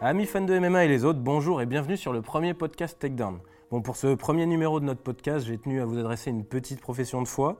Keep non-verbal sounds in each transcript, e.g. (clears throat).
Amis fans de MMA et les autres, bonjour et bienvenue sur le premier podcast Takedown. Bon, pour ce premier numéro de notre podcast, j'ai tenu à vous adresser une petite profession de foi.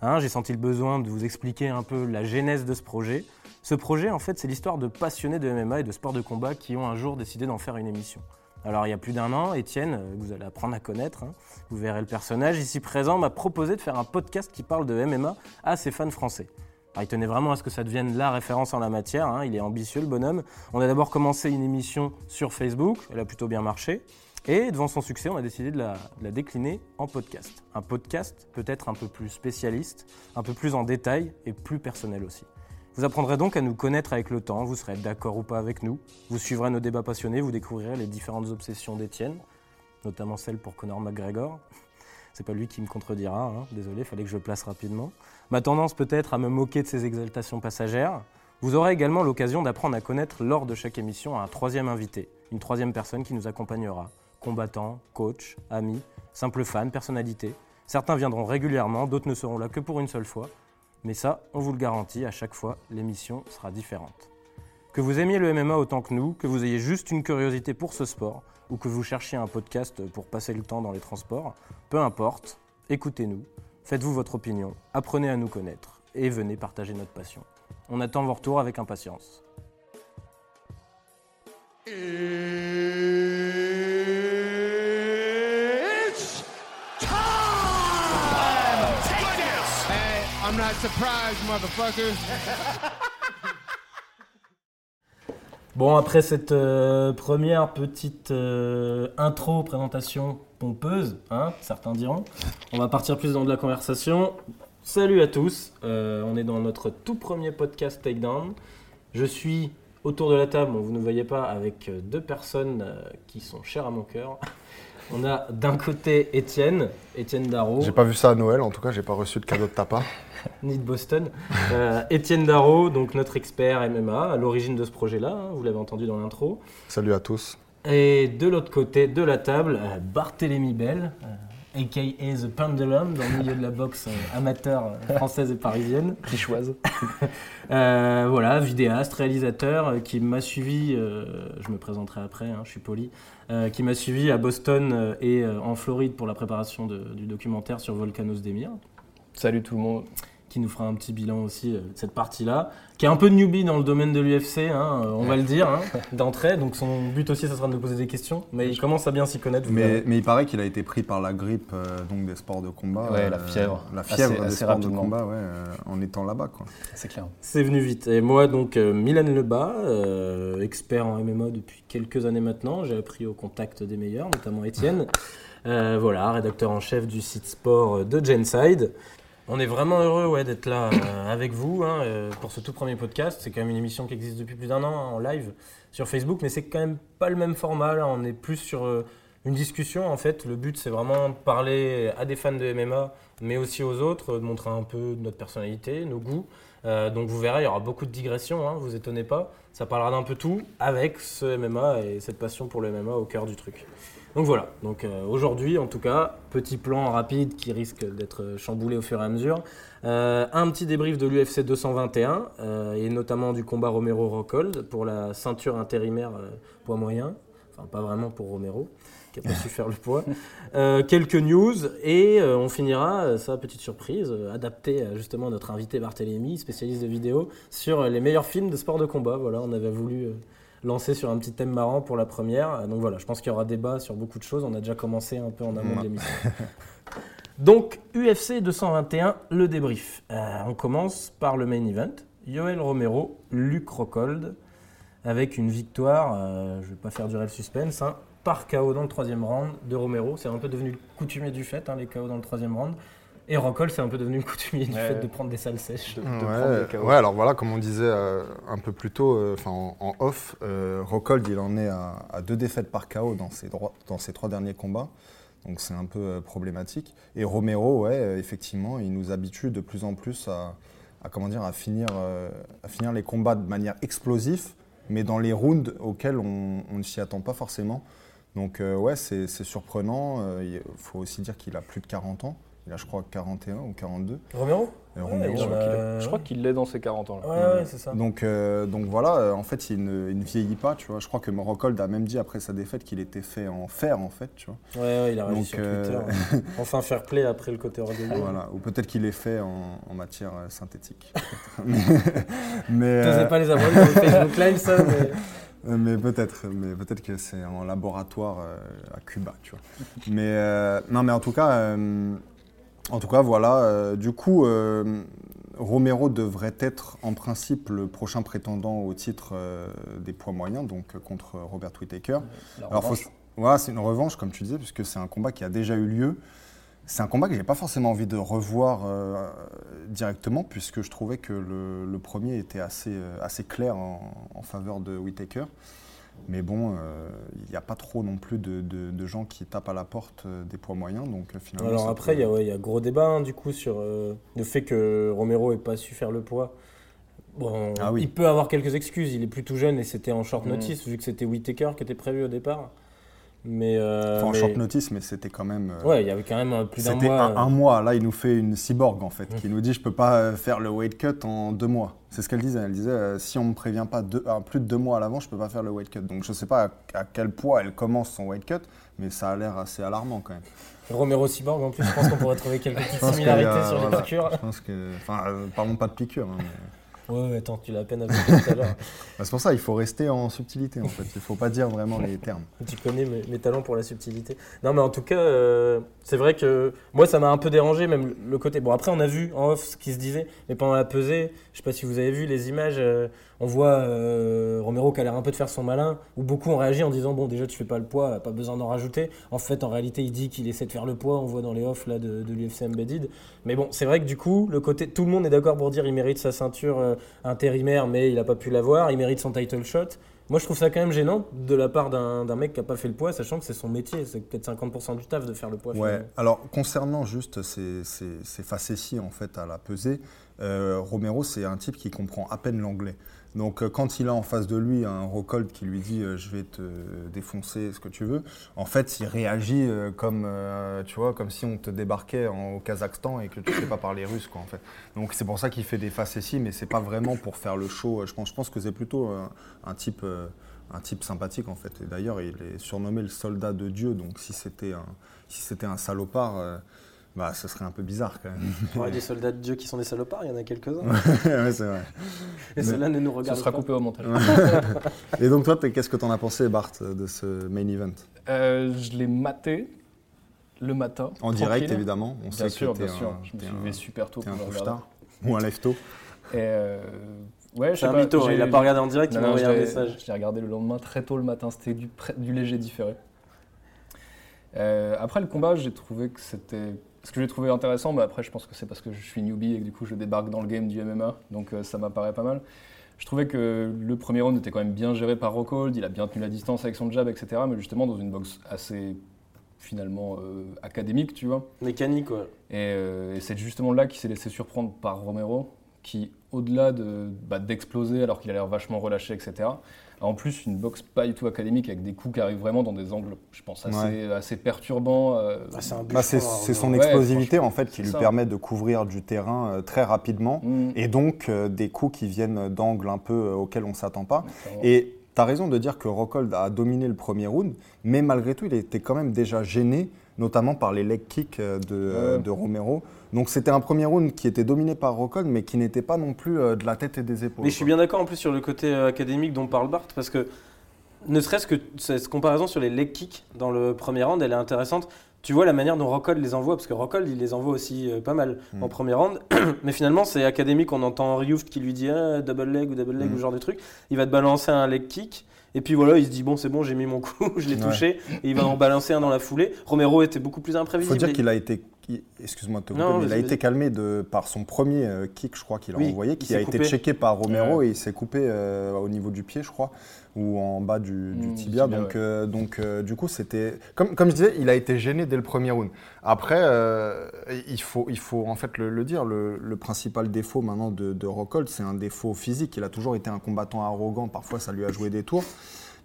Hein, j'ai senti le besoin de vous expliquer un peu la genèse de ce projet. Ce projet, en fait, c'est l'histoire de passionnés de MMA et de sport de combat qui ont un jour décidé d'en faire une émission. Alors, il y a plus d'un an, Étienne, euh, vous allez apprendre à connaître, hein, vous verrez le personnage ici présent, m'a proposé de faire un podcast qui parle de MMA à ses fans français. Alors, il tenait vraiment à ce que ça devienne la référence en la matière, hein, il est ambitieux le bonhomme. On a d'abord commencé une émission sur Facebook, elle a plutôt bien marché. Et devant son succès, on a décidé de la, de la décliner en podcast. Un podcast peut-être un peu plus spécialiste, un peu plus en détail et plus personnel aussi. Vous apprendrez donc à nous connaître avec le temps, vous serez d'accord ou pas avec nous, vous suivrez nos débats passionnés, vous découvrirez les différentes obsessions d'Étienne, notamment celle pour Conor McGregor. C'est pas lui qui me contredira, hein. désolé, fallait que je place rapidement. Ma tendance peut-être à me moquer de ses exaltations passagères. Vous aurez également l'occasion d'apprendre à connaître lors de chaque émission un troisième invité, une troisième personne qui nous accompagnera. Combattants, coach, amis, simples fans, personnalités. Certains viendront régulièrement, d'autres ne seront là que pour une seule fois. Mais ça, on vous le garantit, à chaque fois, l'émission sera différente. Que vous aimiez le MMA autant que nous, que vous ayez juste une curiosité pour ce sport, ou que vous cherchiez un podcast pour passer le temps dans les transports, peu importe, écoutez-nous, faites-vous votre opinion, apprenez à nous connaître, et venez partager notre passion. On attend vos retours avec impatience. It's time! Take this! Hey, I'm not surprised, motherfuckers. (laughs) Bon, après cette euh, première petite euh, intro, présentation pompeuse, hein, certains diront, on va partir plus dans de la conversation. Salut à tous, euh, on est dans notre tout premier podcast Takedown. Je suis autour de la table, vous ne voyez pas, avec deux personnes qui sont chères à mon cœur. On a d'un côté Étienne, Étienne Darro, J'ai pas vu ça à Noël, en tout cas, j'ai pas reçu de cadeau de ta part. (laughs) ni de Boston. Euh, Étienne Darro, donc notre expert MMA, à l'origine de ce projet-là, hein, vous l'avez entendu dans l'intro. Salut à tous. Et de l'autre côté de la table, euh, Barthélémy Bell, euh, aka The Pendulum, dans le milieu de la boxe euh, amateur euh, française et parisienne. (laughs) Pichoise. Euh, voilà, vidéaste, réalisateur, euh, qui m'a suivi, euh, je me présenterai après, hein, je suis poli, euh, qui m'a suivi à Boston et en Floride pour la préparation de- du documentaire sur Volcanos Demir, Salut tout le monde. Qui nous fera un petit bilan aussi euh, de cette partie-là, qui est un peu de newbie dans le domaine de l'UFC, hein, euh, on va le dire, hein, (laughs) d'entrée, donc son but aussi, ça sera de nous poser des questions, mais il commence à bien s'y connaître. Mais, mais il paraît qu'il a été pris par la grippe euh, donc des sports de combat. Ouais, la fièvre. La fièvre Assez- des assez sports de combat, ouais, euh, en étant là-bas. Quoi. C'est clair. C'est venu vite. Et moi, donc, euh, Milan Lebas, euh, expert en MMA depuis quelques années maintenant. J'ai appris au contact des meilleurs, notamment Étienne. Euh, voilà, rédacteur en chef du site sport de Genside. On est vraiment heureux ouais, d'être là euh, avec vous hein, euh, pour ce tout premier podcast. C'est quand même une émission qui existe depuis plus d'un an hein, en live sur Facebook, mais c'est quand même pas le même format. On est plus sur euh, une discussion en fait. Le but, c'est vraiment de parler à des fans de MMA, mais aussi aux autres, de montrer un peu notre personnalité, nos goûts. Donc vous verrez, il y aura beaucoup de digressions, hein, vous étonnez pas. Ça parlera d'un peu tout avec ce MMA et cette passion pour le MMA au cœur du truc. Donc voilà, donc euh, aujourd'hui en tout cas, petit plan rapide qui risque d'être chamboulé au fur et à mesure. Euh, un petit débrief de l'UFC 221 euh, et notamment du combat Romero-Rockhold pour la ceinture intérimaire poids moyen. Enfin pas vraiment pour Romero qui n'a pas su (laughs) faire le poids. Quelques news et on finira, ça petite surprise, adapté à justement à notre invité Barthélémy, spécialiste de vidéo, sur les meilleurs films de sport de combat. Voilà, on avait voulu lancer sur un petit thème marrant pour la première. Euh, Donc voilà, je pense qu'il y aura débat sur beaucoup de choses. On a déjà commencé un peu en amont de l'émission. (laughs) Donc UFC 221, le débrief. Euh, on commence par le main event. Yoel Romero, Luc Rockhold, avec une victoire, euh, je ne vais pas faire durer le suspense, hein, par KO dans le troisième round de Romero. C'est un peu devenu coutumier du fait, hein, les KO dans le troisième round. Et Rockhold, c'est un peu devenu le coutumier du Ouais. fait de prendre des salles sèches. De, de Ouais, des alors voilà, comme on disait euh, un peu plus tôt, euh, en, en off, euh, Rockhold, il en est à, à deux défaites par KO dans ses, droits- dans ses trois derniers combats. Donc c'est un peu euh, problématique. Et Romero, ouais, euh, effectivement, il nous habitue de plus en plus à, à, comment dire, à, finir, euh, à finir les combats de manière explosive, mais dans les rounds auxquels on, on ne s'y attend pas forcément. Donc euh, ouais, c'est surprenant. Euh, Il faut aussi dire qu'il a plus de 40 ans. Il a, je crois, 41 ou 42. Romero euh, Ouais, Romero. Je crois a- qu'il est- je crois qu'il l'est dans ses 40 ans. là. Ouais, ouais, c'est ça. Donc, euh, donc voilà, euh, en fait, il ne, il ne vieillit pas, tu vois. Je crois que Rockhold a même dit après sa défaite qu'il était fait en fer, en fait, tu vois. Ouais, ouais, il a Donc, sur euh, Twitter. hein. enfin, fair play après le côté orgueilleux. (laughs) Voilà. Ou peut-être qu'il est fait en, en matière euh, synthétique. mais (laughs) (laughs) mais, euh, pas les avoir sur le Facebook Live, ça, mais... Euh, Mais peut-être, mais peut-être que c'est en laboratoire euh, à Cuba, tu vois. Mais euh, non, mais en tout cas, euh, en tout cas, voilà. euh, du coup, euh, Romero devrait être en principe le prochain prétendant au titre euh, des poids moyens, donc contre Robert Whittaker. La Alors, faut, revanche. voilà, c'est une revanche, comme tu disais, puisque c'est un combat qui a déjà eu lieu. C'est un combat que j'ai pas forcément envie de revoir euh, directement, puisque je trouvais que le, le premier était assez, euh, assez clair en, en faveur de Whittaker. Mais bon, euh, il n'y a pas trop non plus de, de- de gens qui tapent à la porte euh, des poids moyens, donc euh, finalement. Alors après, peut- il y, a, ouais, il y a gros débat hein, du coup sur le fait que Romero ait pas su faire le poids. Bon, Ah oui. il peut avoir quelques excuses. Il est plus tout jeune et c'était en short Mm. notice vu que c'était Whittaker qui était prévu au départ. Mais, euh, Enfin, en mais- short notice, mais c'était quand même. euh, ouais, il y avait quand même euh, plus d'un C'était mois. un, un euh, mois. Là, il nous fait une cyborg en fait, Mm. qui nous dit je peux pas faire le weight cut en deux mois. C'est ce qu'elle disait. Elle disait euh, si on me prévient pas deux- plus de deux mois à l'avant, je peux pas faire le weight cut. Donc je sais pas à, à quel poids elle commence son weight cut, mais ça a l'air assez alarmant quand même. Romero Cyborg en plus, je pense qu'on pourrait trouver quelques petites a- similarités sur les voilà. piqûres. Je pense que, enfin, parlons pas de piqûre. hein, mais- Ouais, ouais, attends, tu l'as à peine tout à l'heure. (laughs) Bah, c'est pour ça il faut rester en subtilité en fait. Il faut pas dire vraiment les termes. Tu connais mes, mes talents pour la subtilité. Non, mais en tout cas, euh, c'est vrai que moi, ça m'a un peu dérangé, même le- le côté. Bon, après, on a vu en off ce qui se disait, mais pendant la pesée, je sais pas si vous avez vu les images, euh, on voit euh, Romero qui a l'air un peu de faire son malin, où beaucoup ont réagi en disant Bon, déjà, tu fais pas le poids, pas besoin d'en rajouter. En fait, en réalité, il dit qu'il essaie de faire le poids, on voit dans les offs là, de, de l'UFC Embedded. Mais bon, c'est vrai que du coup, le côté, tout le monde est d'accord pour dire il mérite sa ceinture euh, intérimaire, mais il a pas pu l'avoir, il mérite son title shot. Moi, je trouve ça quand même gênant de la part d'un mec qui n'a pas fait le poids, sachant que c'est son métier. C'est peut-être 50% du taf de faire le poids. Ouais. finalement. Alors concernant juste ces, ces, ces facéties en fait à la pesée, euh, Romero c'est un type qui comprend à peine l'anglais. Donc euh, quand il a en face de lui un Rockhold qui lui dit euh, je vais te défoncer ce que tu veux, en fait il réagit euh, comme tu vois comme si on te débarquait au Kazakhstan et que tu sais pas parler russe quoi en fait. Donc c'est pour ça qu'il fait des facéties mais c'est pas vraiment pour faire le show. Je pense que c'est plutôt euh, un type un type sympathique en fait. Et d'ailleurs, il est surnommé le soldat de Dieu. Donc si c'était un, si c'était un salopard, bah, ce serait un peu bizarre quand même. (laughs) Ouais, des soldats de Dieu qui sont des salopards, il y en a quelques-uns. (laughs) ouais, c'est vrai. Et ceux-là ne nous Ce regardent sera pas. coupé au montage. Et donc toi, qu'est-ce que t'en as pensé, Bart, de ce main event? Euh, je l'ai maté le matin. En direct, évidemment. On Bien sait sûr, que bien sûr. un, Je me suis un- levé super tôt t'es pour un ou un lève-tôt. Et euh, ouais, je C'est sais un pas, mytho, il a pas regardé en direct, il Non, m'a non, envoyé un message. Je l'ai regardé le lendemain très tôt le matin, c'était du léger différé. Euh, après le combat, j'ai trouvé que c'était. Ce que j'ai trouvé intéressant, mais après je pense que c'est parce que je suis newbie et que du coup je débarque dans le game du MMA, donc euh, ça m'apparaît pas mal. Je trouvais que le premier round était quand même bien géré par Rockhold, il a bien tenu la distance avec son jab, etc. Mais justement dans une boxe assez finalement euh, académique, tu vois. Mécanique, quoi. Et, et c'est justement là qu'il s'est laissé surprendre par Romero, qui, au-delà de, bah, d'exploser alors qu'il a l'air vachement relâché, etc., en plus une boxe pas du tout académique avec des coups qui arrivent vraiment dans des angles, je pense, assez, assez perturbants. euh, Ah, c'est Bah, bûcheron, c'est son Ouais, explosivité en fait qui lui ça. permet de couvrir du terrain euh, très rapidement mm, et donc euh, des coups qui viennent d'angles un peu euh, auxquels on s'attend pas. Et tu as raison de dire que Rockhold a dominé le premier round, mais malgré tout, il était quand même déjà gêné, notamment par les leg kicks euh, de, euh, Ouais. de Romero. Donc c'était un premier round qui était dominé par Rockhold, mais qui n'était pas non plus euh, de la tête et des épaules. Mais je suis bien d'accord en plus sur le côté académique dont parle Bart, parce que ne serait-ce que cette comparaison sur les leg kicks dans le premier round, elle est intéressante. Tu vois la manière dont Rockhold les envoie, parce que Rockhold il les envoie aussi pas mal Mm. en premier round, (clears throat) mais finalement c'est académique, on entend Ryuft qui lui dit ah, double leg ou double leg Mm. ou ce genre de truc, il va te balancer un leg kick. Et puis voilà, il se dit bon, c'est bon, j'ai mis mon coup, (laughs) je l'ai Ouais. touché, et il va en balancer un dans la foulée. Romero était beaucoup plus Il imprévisible. faut dire qu'il a été, il- excuse-moi de te couper, Non, mais il a été calmé de, par son premier euh, kick, je crois qu'il a Oui, envoyé, qui a été checké par Romero Ouais. et il s'est coupé euh, au niveau du pied, je crois, ou en bas du, du Mm, tibia. tibia, donc, ouais. euh, donc euh, du coup, c'était comme, comme je disais, il a été gêné dès le premier round. Après, euh, il faut, il faut en fait le, le dire. Le, le principal défaut maintenant de, de Rockhold, c'est un défaut physique. Il a toujours été un combattant arrogant. Parfois, ça lui a joué des tours.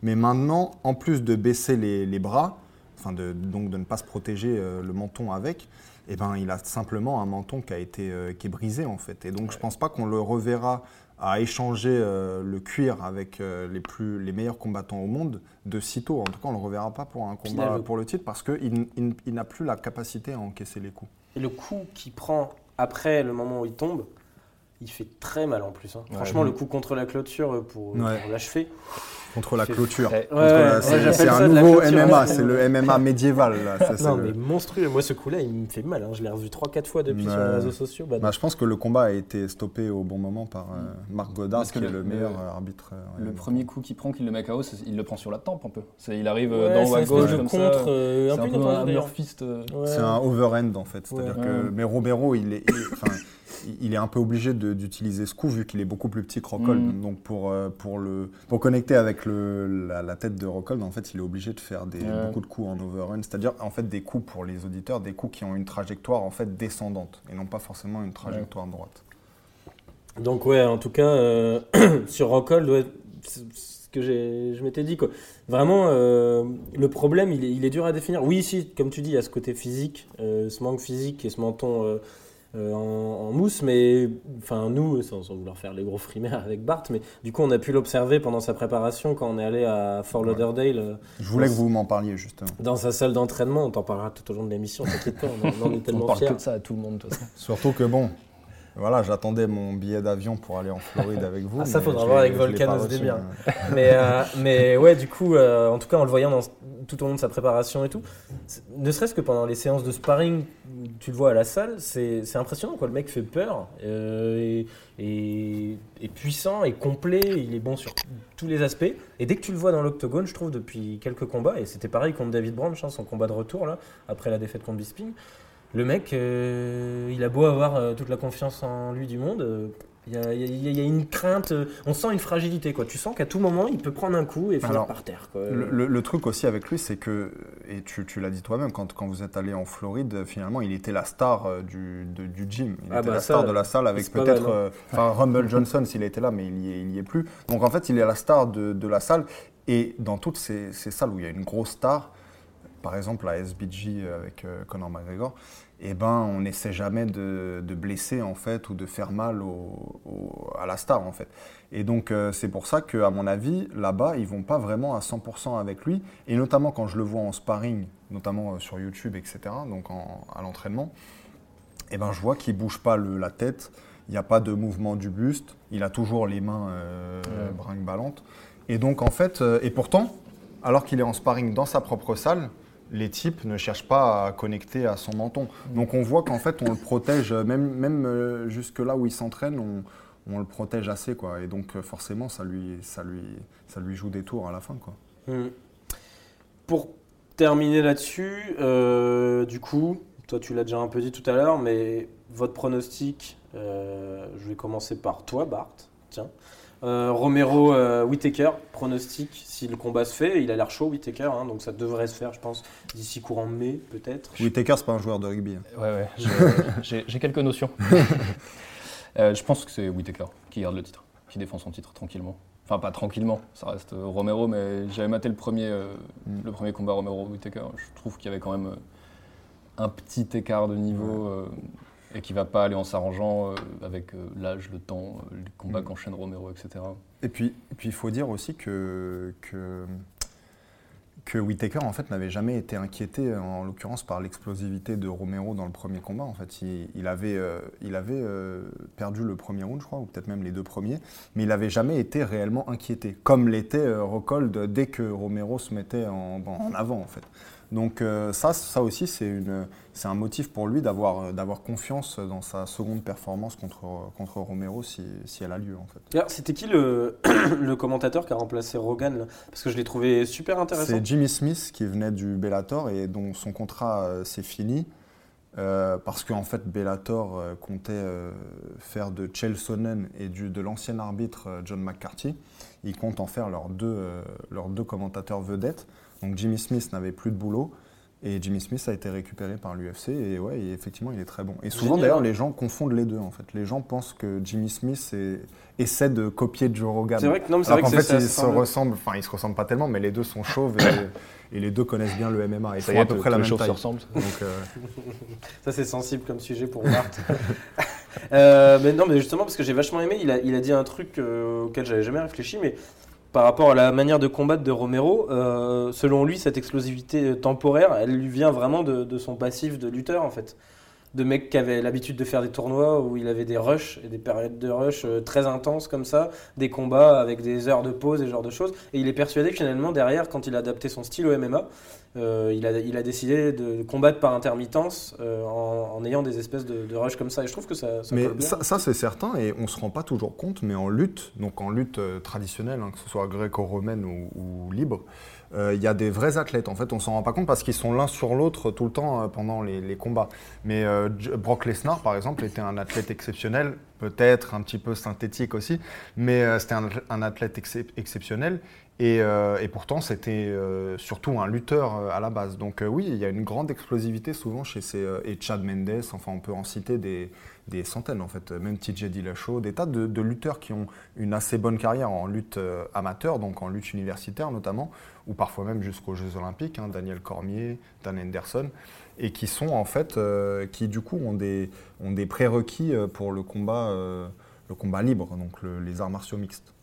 Mais maintenant, en plus de baisser les, les bras, enfin de, donc de ne pas se protéger le menton avec, eh ben, il a simplement un menton qui a été euh, qui est brisé en fait. Et donc je pense pas qu'on le reverra à échanger euh, le cuir avec euh, les, plus, les meilleurs combattants au monde de sitôt. En tout cas, on ne le reverra pas pour un combat pour le titre parce qu'il il, il n'a plus la capacité à encaisser les coups. Et le coup qu'il prend après le moment où il tombe, il fait très mal en plus. hein. Franchement, le coup contre la clôture euh, pour, Ouais. pour l'achever. Contre la clôture. Ouais, ouais, c'est un nouveau. MMA, c'est le MMA médiéval. Là. Ça, c'est Non, le- mais monstrueux. Moi, ce coup-là, il me fait mal. hein. Je l'ai revu 3-4 fois depuis sur les réseaux sociaux. Bah, Bah, je pense que le combat a été stoppé au bon moment par euh, Marc Godard, Parce que qui est le- le meilleur le- euh, arbitre. euh, Le premier coup qu'il prend, qu'il le met KO, il le prend sur la tempe un peu. Il arrive ouais, d'en haut c'est à gauche comme contre, ça. un peu un. C'est un overhand en fait. Mais Romero, il est, il- est un peu obligé d'utiliser ce coup vu qu'il est beaucoup plus petit que Rockhold. Mm. Donc pour, euh, pour, le, pour connecter avec le, la, la tête de Rockhold, en fait, il est obligé de faire des, Ouais. beaucoup de coups en overhand. C'est-à-dire en fait des coups pour les auditeurs, des coups qui ont une trajectoire en fait descendante et non pas forcément une trajectoire droite. Donc ouais, en tout cas, euh, (clears throat) sur Rockhold, ouais, ce que je m'étais dit. Quoi. Vraiment, euh, le problème, il est, il est dur à définir. Oui, si, comme tu dis, il y a ce côté physique, euh, ce manque physique et ce menton euh, en, en mousse, mais enfin nous, sans, sans vouloir faire les gros frimaires avec Bart, mais du coup, on a pu l'observer pendant sa préparation quand on est allé à Fort. Lauderdale. euh, Je voulais que vous m'en parliez justement. dans sa salle d'entraînement, on t'en parlera tout au long de l'émission, t'inquiète pas, on, en- on en est (laughs) On tellement parle fiers. que de ça à tout le monde, de toute façon. Surtout que bon, voilà, j'attendais mon billet d'avion pour aller en Floride avec vous. Ah, ça, faudra voir avec Volcan début, euh. (laughs) mais, euh, mais ouais, du coup, euh, en tout cas, en le voyant dans- tout au long de sa préparation et tout, ne serait-ce que pendant les séances de sparring, tu le vois à la salle, c'est impressionnant. Quoi. Le mec fait peur, euh, et, puissant, et complet, il est bon sur tous les aspects. Et dès que tu le vois dans l'octogone, je trouve, depuis quelques combats, et c'était pareil contre David Branch, hein, son combat de retour, là, après la défaite contre Bisping, le mec, euh, il a beau avoir euh, toute la confiance en lui du monde. euh, il y, a, y y une crainte, euh, on sent une fragilité. Quoi. Tu sens qu'à tout moment, il peut prendre un coup et finir Alors, par terre. Quoi. Le, le- le truc aussi avec lui, c'est que, et tu, tu l'as dit toi-même, quand, quand vous êtes allé en Floride, finalement, il était la star du, de- du gym. Il Ah était bah la ça, star de la salle avec peut-être. hein. Enfin, Rumble Johnson, s'il était là, mais il y, est, il y est plus. Donc en fait, il est la star de, de la salle. Et dans toutes ces, ces salles où il y a une grosse star, par exemple la SBG avec euh, Conor McGregor, eh ben, on n'essaie jamais de, de blesser en fait ou de faire mal au- au- à la star en fait. Et donc euh, c'est pour ça qu'à mon avis, là-bas, ils vont pas vraiment à 100% avec lui. Et notamment quand je le vois en sparring, notamment euh, sur YouTube, etc., donc en- à l'entraînement, eh ben, je vois qu'il bouge pas le- la tête, il n'y a pas de mouvement du buste, il a toujours les mains euh, Ouais. brinque-ballantes. Et donc en fait, euh, et pourtant, alors qu'il est en sparring dans sa propre salle, les types ne cherchent pas à connecter à son menton. Donc on voit qu'en fait on le protège, euh, même, même euh, jusque là où il s'entraîne, on, le protège assez. Quoi. Et donc euh, forcément ça lui, ça, lui, ça lui joue des tours à la fin. Quoi. Hmm. Pour terminer là-dessus, du coup, toi tu l'as déjà un peu dit tout à l'heure, mais votre pronostic, je vais commencer par toi, Bart. Tiens. Euh, Romero euh, Whittaker, pronostic si le combat se fait, il a l'air chaud Whittaker, hein, donc ça devrait se faire, je pense, d'ici courant mai peut-être. Whittaker, c'est pas un joueur de rugby. hein. Ouais, ouais, (laughs) j'ai- quelques notions. (laughs) Euh, je pense que c'est Whitaker qui garde le titre, qui défend son titre tranquillement. Enfin, pas tranquillement, ça reste euh, Romero, mais j'avais maté le premier, euh, Mm. le premier combat Romero-Whitaker. Je trouve qu'il y avait quand même euh, un petit écart de niveau euh, et qui va pas aller en s'arrangeant euh, avec euh, l'âge, le temps, euh, les combats Mm. qu'enchaîne Romero, etc. Et puis, et puis il faut dire aussi que, que, que Whittaker en fait n'avait jamais été inquiété, en l'occurrence par l'explosivité de Romero dans le premier combat. En fait, il, il avait, euh, il avait euh, perdu le premier round, je crois, ou peut-être même les deux premiers, mais il n'avait jamais été réellement inquiété, comme l'était euh, Rockhold dès que Romero se mettait en, en avant en fait. Donc euh, ça, ça aussi, c'est un motif pour lui d'avoir euh, d'avoir confiance dans sa seconde performance contre, contre Romero si, si elle a lieu en fait. D'ailleurs, C'était qui le, (coughs) le commentateur qui a remplacé Rogan là? Parce que je l'ai trouvé super intéressant. C'est Jimmy Smith qui venait du Bellator et dont son contrat euh, s'est fini euh, parce qu'en fait Bellator euh, comptait euh, faire de Chael Sonnen et du, de l'ancien arbitre John McCarthy. Ils comptent en faire leurs deux, leurs deux commentateurs vedettes. Donc Jimmy Smith n'avait plus de boulot Et Jimmy Smith a été récupéré par l'UFC et ouais, et effectivement, il est très bon. Et souvent, d'ailleurs, les gens confondent les deux en fait. Les gens pensent que Jimmy Smith est- essaie de copier Joe Rogan. C'est vrai que non, mais c'est vrai qu'en que fait, c'est- ils ça se semble- ressemblent, enfin, ils se ressemblent pas tellement, mais les deux sont chauves et, (coughs) et les deux connaissent bien le MMA. Ils Ça font y est, à peu près la même chauves se taille. ressemblent. Donc, euh, (laughs) Ça, c'est sensible comme sujet pour Bart. (laughs) Euh, mais non, mais justement, parce que j'ai vachement aimé, il a, il a dit un truc euh, auquel j'avais jamais réfléchi, mais par rapport à la manière de combattre de Romero, euh, selon lui, cette explosivité temporaire, elle lui vient vraiment de, de son passif de lutteur, en fait. De mec qui avait l'habitude de faire des tournois où il avait des rushs et des périodes de rush euh, très intenses comme ça, des combats avec des heures de pause et ce genre de choses. Et il est persuadé que finalement, derrière, quand il a adapté son style au MMA, euh, il, a, il a décidé de combattre par intermittence euh, en, en ayant des espèces de, de rushs comme ça. Et je trouve que ça, ça Mais colle bien. ça, ça, c'est certain, et on se rend pas toujours compte, mais en lutte, donc en lutte traditionnelle, hein, que ce soit gréco-romaine ou, ou libre, euh, il y a des vrais athlètes. En fait, on s'en rend pas compte parce qu'ils sont l'un sur l'autre tout le temps euh, pendant les, combats. Mais euh, Brock Lesnar, par exemple, était un athlète exceptionnel, peut-être un petit peu synthétique aussi, mais c'était un, athlète excep- exceptionnel. Et, pourtant, c'était surtout un lutteur à la base. Donc oui, il y a une grande explosivité souvent chez ces... et Chad Mendes, enfin on peut en citer des, des centaines en fait, même TJ Dillashaw, des tas de, lutteurs qui ont une assez bonne carrière en lutte euh, amateur, donc en lutte universitaire notamment, ou parfois même jusqu'aux Jeux Olympiques, hein, Daniel Cormier, Dan Henderson, et qui sont en fait, euh, qui du coup ont des, ont des prérequis euh, pour le combat, le combat libre, donc le- les arts martiaux mixtes.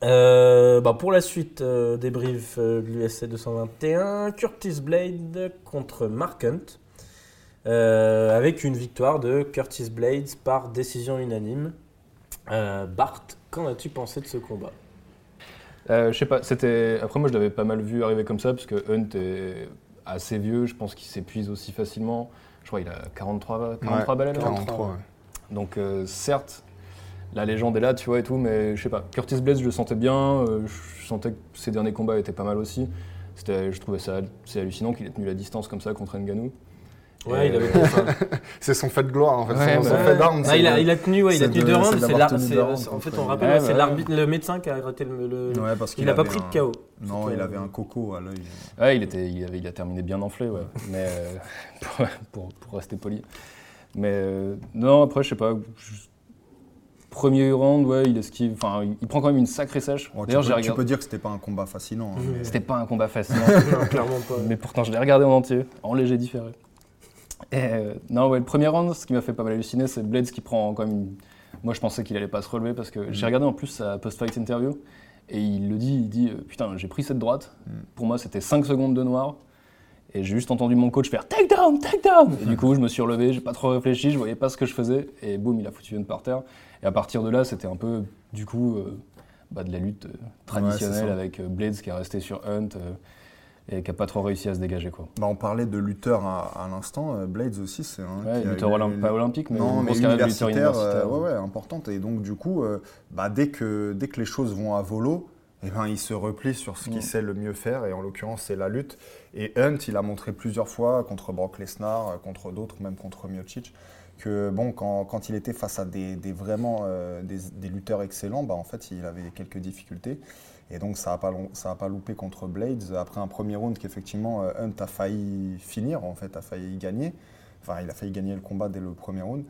Bah, pour la suite des briefs euh, de l'USC 221, Curtis Blade contre Mark Hunt, euh, avec une victoire de Curtis Blades par décision unanime. Euh, Bart, qu'en as-tu pensé de ce combat? Euh, je sais pas, c'était. Après, moi, je l'avais pas mal vu arriver comme ça, parce que Hunt est assez vieux, je pense qu'il s'épuise aussi facilement. Je crois qu'il a 43, 43 Ouais, balles. alors. 43, ouais. Donc, euh, certes, la légende est là, tu vois, et tout, mais je sais pas. Curtis Blades, je le sentais bien, euh, je sentais que ses derniers combats étaient pas mal aussi. C'était, je trouvais ça c'est hallucinant qu'il ait tenu la distance comme ça contre Ngannou. Ouais, Et, il avait euh, (laughs) C'est son fait de gloire en fait, Ouais, son, son bah, fait d'armes. Ah, il, a, de- il a tenu, ouais, il a tenu de- deux rounds. c'est en fait, contre- on rappelle, c'est le médecin qui a arrêté le. le- Ouais, parce qu'il il n'a pas pris de KO. Non, il avait un coco à l'œil. Ouais, il, était, il, avait, il a terminé bien enflé, ouais. Mais euh, (laughs) pour, pour, pour rester poli. Mais euh, non, après, je sais pas. je- Premier round, ouais, il esquive. Enfin, il, prend quand même une sacrée sèche. Oh, tu, D'ailleurs, peux, j'ai tu regardé. peux dire que c'était pas un combat fascinant. hein, Mhm. mais- C'était pas un combat facile. (laughs) Non, clairement pas. mais pourtant, je l'ai regardé en entier, en léger différé. Euh, non, ouais, le premier round, ce qui m'a fait pas mal halluciner, c'est Blades qui prend quand même une. Moi, je pensais qu'il allait pas se relever parce que j'ai regardé en plus sa post-fight interview et il le dit il dit euh, Putain, j'ai pris cette droite. Pour moi, c'était 5 secondes de noir. Et j'ai juste entendu mon coach faire take down, take down. Et du coup, je me suis relevé, j'ai pas trop réfléchi, je voyais pas ce que je faisais. Et boum, il a foutu une par terre. Et à partir de là, c'était un peu, du coup, euh, bah, de la lutte euh, traditionnelle avec Blades qui est resté sur Hunt et qui a pas trop réussi à se dégager. Quoi. Bah, on parlait de lutteur à, à l'instant. euh, Blades aussi, c'est un. Ouais, lutteur eu pas olympique, mais non, une mais universitaire, universitaire. euh, ouais, ouais, importante. Et donc, du coup, euh, bah, dès, que, dès que les choses vont à volo, eh ben, il se replie sur ce qu'il sait le mieux faire. Et en l'occurrence, c'est la lutte. Et Hunt, il a montré plusieurs fois contre Brock Lesnar, contre d'autres, même contre Miocic, que bon, quand, quand il était face à des, des vraiment euh, des, des lutteurs excellents, bah, en fait, il avait quelques difficultés. Et donc, ça n'a pas, pas loupé contre Blades. Après un premier round qu'effectivement, euh, Hunt a failli finir, en fait, a failli gagner. Enfin, il a failli gagner le combat dès le premier round.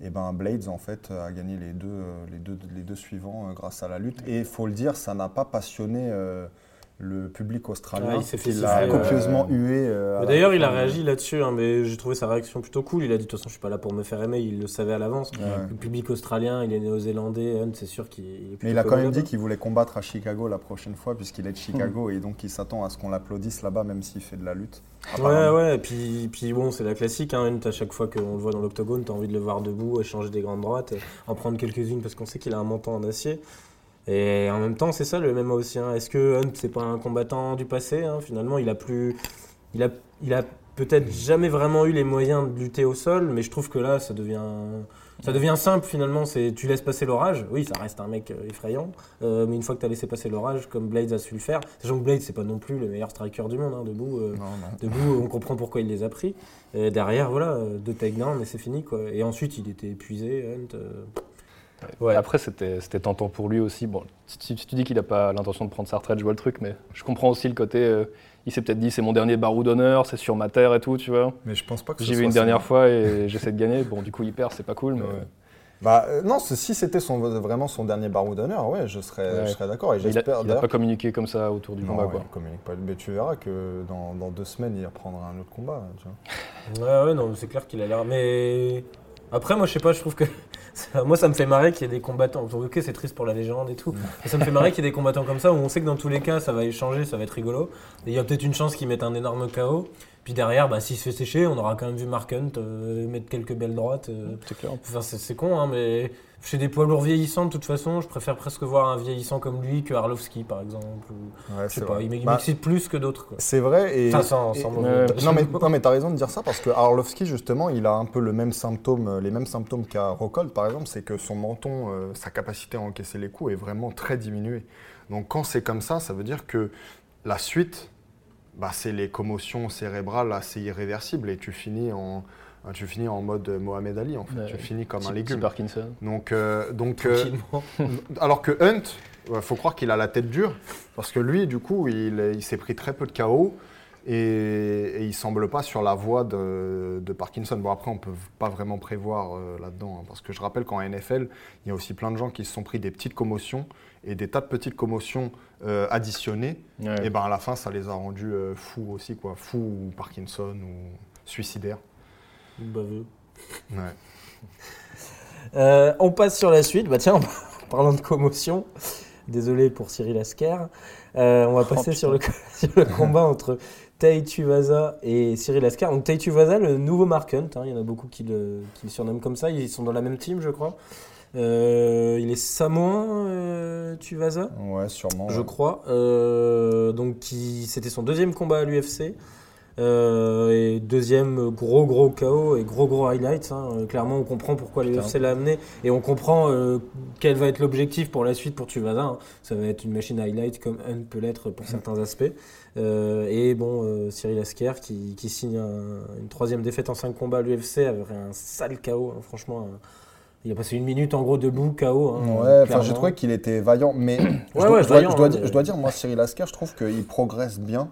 Et ben Blades, en fait, a gagné les deux, euh, les deux, les deux suivants euh, grâce à la lutte. Et il faut le dire, ça n'a pas passionné euh, le public australien. Ouais, il qui l'a euh, copieusement hué. euh, D'ailleurs, il a réagi là-dessus, hein, mais j'ai trouvé sa réaction plutôt cool. Il a dit de toute façon, je suis pas là pour me faire aimer. Il le savait à l'avance. Ouais. Le public australien, il est néo-zélandais. C'est sûr qu'il Mais il a quand même dit qu'il voulait combattre à Chicago la prochaine fois, puisqu'il est de Chicago, et donc il s'attend à ce qu'on l'applaudisse là-bas, même s'il fait de la lutte. Ouais, ouais, et puis, puis bon, c'est la classique. Hein, Hunt, à chaque fois qu'on le voit dans l'octogone, t'as envie de le voir debout, échanger des grandes droites, en prendre quelques-unes parce qu'on sait qu'il a un menton en acier. Et en même temps, c'est ça le MMA aussi. hein. Est-ce que Hunt, c'est pas un combattant du passé hein? Finalement, il a plus. Il a, il a peut-être jamais vraiment eu les moyens de lutter au sol, mais je trouve que là, ça devient. Ça devient simple finalement, c'est tu laisses passer l'orage. Oui, ça reste un mec euh, effrayant, euh, mais une fois que tu as laissé passer l'orage, comme Blades a su le faire, sachant que Blades c'est pas non plus le meilleur striker du monde, hein, debout. euh, Non, non. Debout, on comprend pourquoi il les a pris. Et derrière, voilà, deux takedowns et c'est fini. Quoi. Et ensuite, il était épuisé, Hunt. euh, Ouais. Après, c'était tentant pour lui aussi. Bon, si, si tu dis qu'il n'a pas l'intention de prendre sa retraite, je vois le truc, mais je comprends aussi le côté. euh, il s'est peut-être dit c'est mon dernier barreau d'honneur, c'est sur ma terre et tout, tu vois. Mais je pense pas que ce J'y vais une dernière (laughs) fois et j'essaie de gagner. Bon, du coup, il perd, c'est pas cool, mais. Ouais. Bah euh, non, si c'était son, vraiment son dernier barreau d'honneur, ouais, je serais, Ouais. je serais d'accord. Il a, j'espère il a d'ailleurs. pas communiqué comme ça autour du Non, combat, ouais, quoi. il communique pas. Mais tu verras que dans, dans deux semaines, il reprendra un autre combat. tu vois. Ouais, ouais, non, c'est clair qu'il a l'air. Mais après, moi, je sais pas, je trouve que. ça- (laughs) Moi, ça me fait marrer qu'il y ait des combattants. Ok, c'est triste pour la légende et tout. Mais ça me fait marrer (laughs) qu'il y ait des combattants comme ça où on sait que dans tous les cas, ça va échanger, ça va être rigolo. Et il y a peut-être une chance qu'ils mettent un énorme KO. Puis derrière, bah, s'il se fait sécher, on aura quand même vu Mark Hunt euh, mettre quelques belles droites. euh. C'est clair. Enfin, c'est c'est con, hein, mais chez des poids lourds vieillissants, de toute façon, je préfère presque voir un vieillissant comme lui que Arlovski, par exemple. ou- Ouais, Je sais c'est pas, vrai. il Bah, m'excite plus que d'autres. C'est vrai. Et, Enfin, sans, et- non mais, non mais t'as raison de dire ça parce que Arlovski justement il a un peu le même symptôme, euh, les mêmes symptômes qu'à Rockhold par exemple, c'est que son menton, euh, sa capacité à encaisser les coups est vraiment très diminuée. Donc quand c'est comme ça, ça veut dire que la suite, bah, c'est les commotions cérébrales assez irréversibles et tu finis en, tu finis en mode Mohamed Ali en fait, Ouais. tu finis comme un légume. Parkinson. Donc, euh, donc euh, (laughs) alors que Hunt, il faut croire qu'il a la tête dure, parce que lui, du coup, il, il s'est pris très peu de KO et, et il semble pas sur la voie de, de Parkinson. Bon, après, on peut pas vraiment prévoir euh, là-dedans, hein, parce que je rappelle qu'en NFL, il y a aussi plein de gens qui se sont pris des petites commotions et des tas de petites commotions euh, additionnées. Ouais. Et ben à la fin, ça les a rendus euh, fous aussi, quoi, fous ou Parkinson ou suicidaires. Baveux. Ouais. (laughs) Euh, on passe sur la suite. Bah tiens, en (laughs) parlant de commotion, désolé pour Cyril Asker, euh, on va Oh, passer sur, le, (laughs) sur le combat entre Tai Tuivasa et Cyril Asker. Donc Tai Tuivasa, le nouveau Mark Hunt, hein, il y en a beaucoup qui le, qui le surnomment comme ça, ils sont dans la même team je crois. Euh, il est samoan, euh, Tuivasa Ouais, sûrement. je ouais. crois. Euh, donc, c'était son deuxième combat à l'UFC. Euh, et deuxième gros gros KO et gros gros highlights. hein. Euh, Clairement, on comprend pourquoi l'UFC l'a amené et on comprend euh, quel va être l'objectif pour la suite pour Tuvasa. hein. Ça va être une machine highlight comme Hunt peut l'être pour certains aspects. Et bon, Cyril Asker qui, qui signe un- une troisième défaite en cinq combats à l'UFC avec un sale KO. hein. Franchement, il a passé une minute en gros debout KO. hein, Ouais, enfin j'ai trouvé qu'il était vaillant, mais- je dois dire, moi Cyril Asker, je trouve qu'il progresse bien,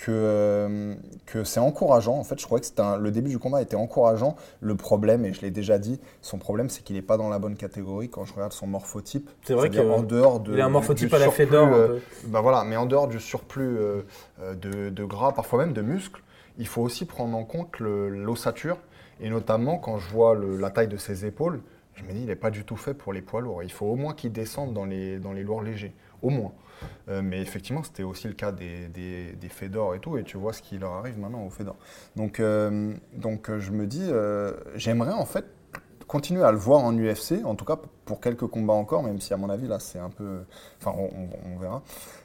que, euh, que c'est encourageant. En fait, je crois que un- le début du combat était encourageant. Le problème, et je l'ai déjà dit, son problème c'est qu'il n'est pas dans la bonne catégorie quand je regarde son morphotype. C'est vrai que en dehors de il a un morphotype à la Fedor. euh, bah voilà, mais en dehors du surplus euh, de, de gras, parfois même de muscles, il faut aussi prendre en compte l'ossature. Et notamment, quand je vois le- la taille de ses épaules, je me dis, il n'est pas du tout fait pour les poids lourds. Il faut au moins qu'il descende dans les, dans les lourds légers. Au moins. Euh, mais effectivement, c'était aussi le cas des, des, des Fedor et tout. Et tu vois ce qui leur arrive maintenant aux Fedor. Donc, euh, donc euh, je me dis, euh, j'aimerais en fait continuer à le voir en UFC, en tout cas pour quelques combats encore, même si à mon avis, là, c'est un peu. Enfin, on, on- on verra.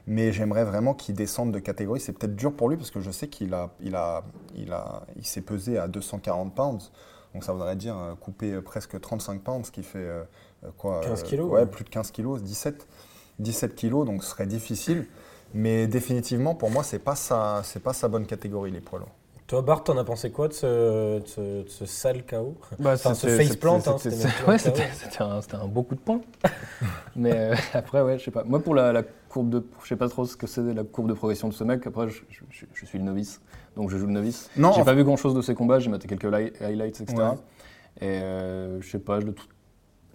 Mais j'aimerais vraiment qu'il descende de catégorie. C'est peut-être dur pour lui parce que je sais qu'il a, il a, il a, il s'est pesé à 240 pounds. Donc ça voudrait dire euh, couper euh, presque 35 pounds, ce qui fait euh, euh, quoi 15 euh, kilos, Ouais, ouais. plus de 15 kilos, 17, 17 kilos, donc ce serait difficile. Mais définitivement, pour moi, c'est pas sa, c'est pas sa bonne catégorie les poids lourds. Toi, Bart, t'en as pensé quoi de ce, de ce, de ce sale KO Bah, Enfin, ce faceplant, c'était- hein, c'était- un ouais, KO. c'était c'était un, c'était un beau coup de poing. (laughs) Mais euh, après, ouais, je sais pas. Moi, pour la, la courbe de. Je sais pas trop ce que c'est la courbe de progression de ce mec. Après, je, je- je- je suis le novice. Donc, je joue le novice. Non, J'ai pas vu grand chose de ses combats. J'ai maté quelques li- highlights, etc. Ouais. Et euh, je sais pas, je le,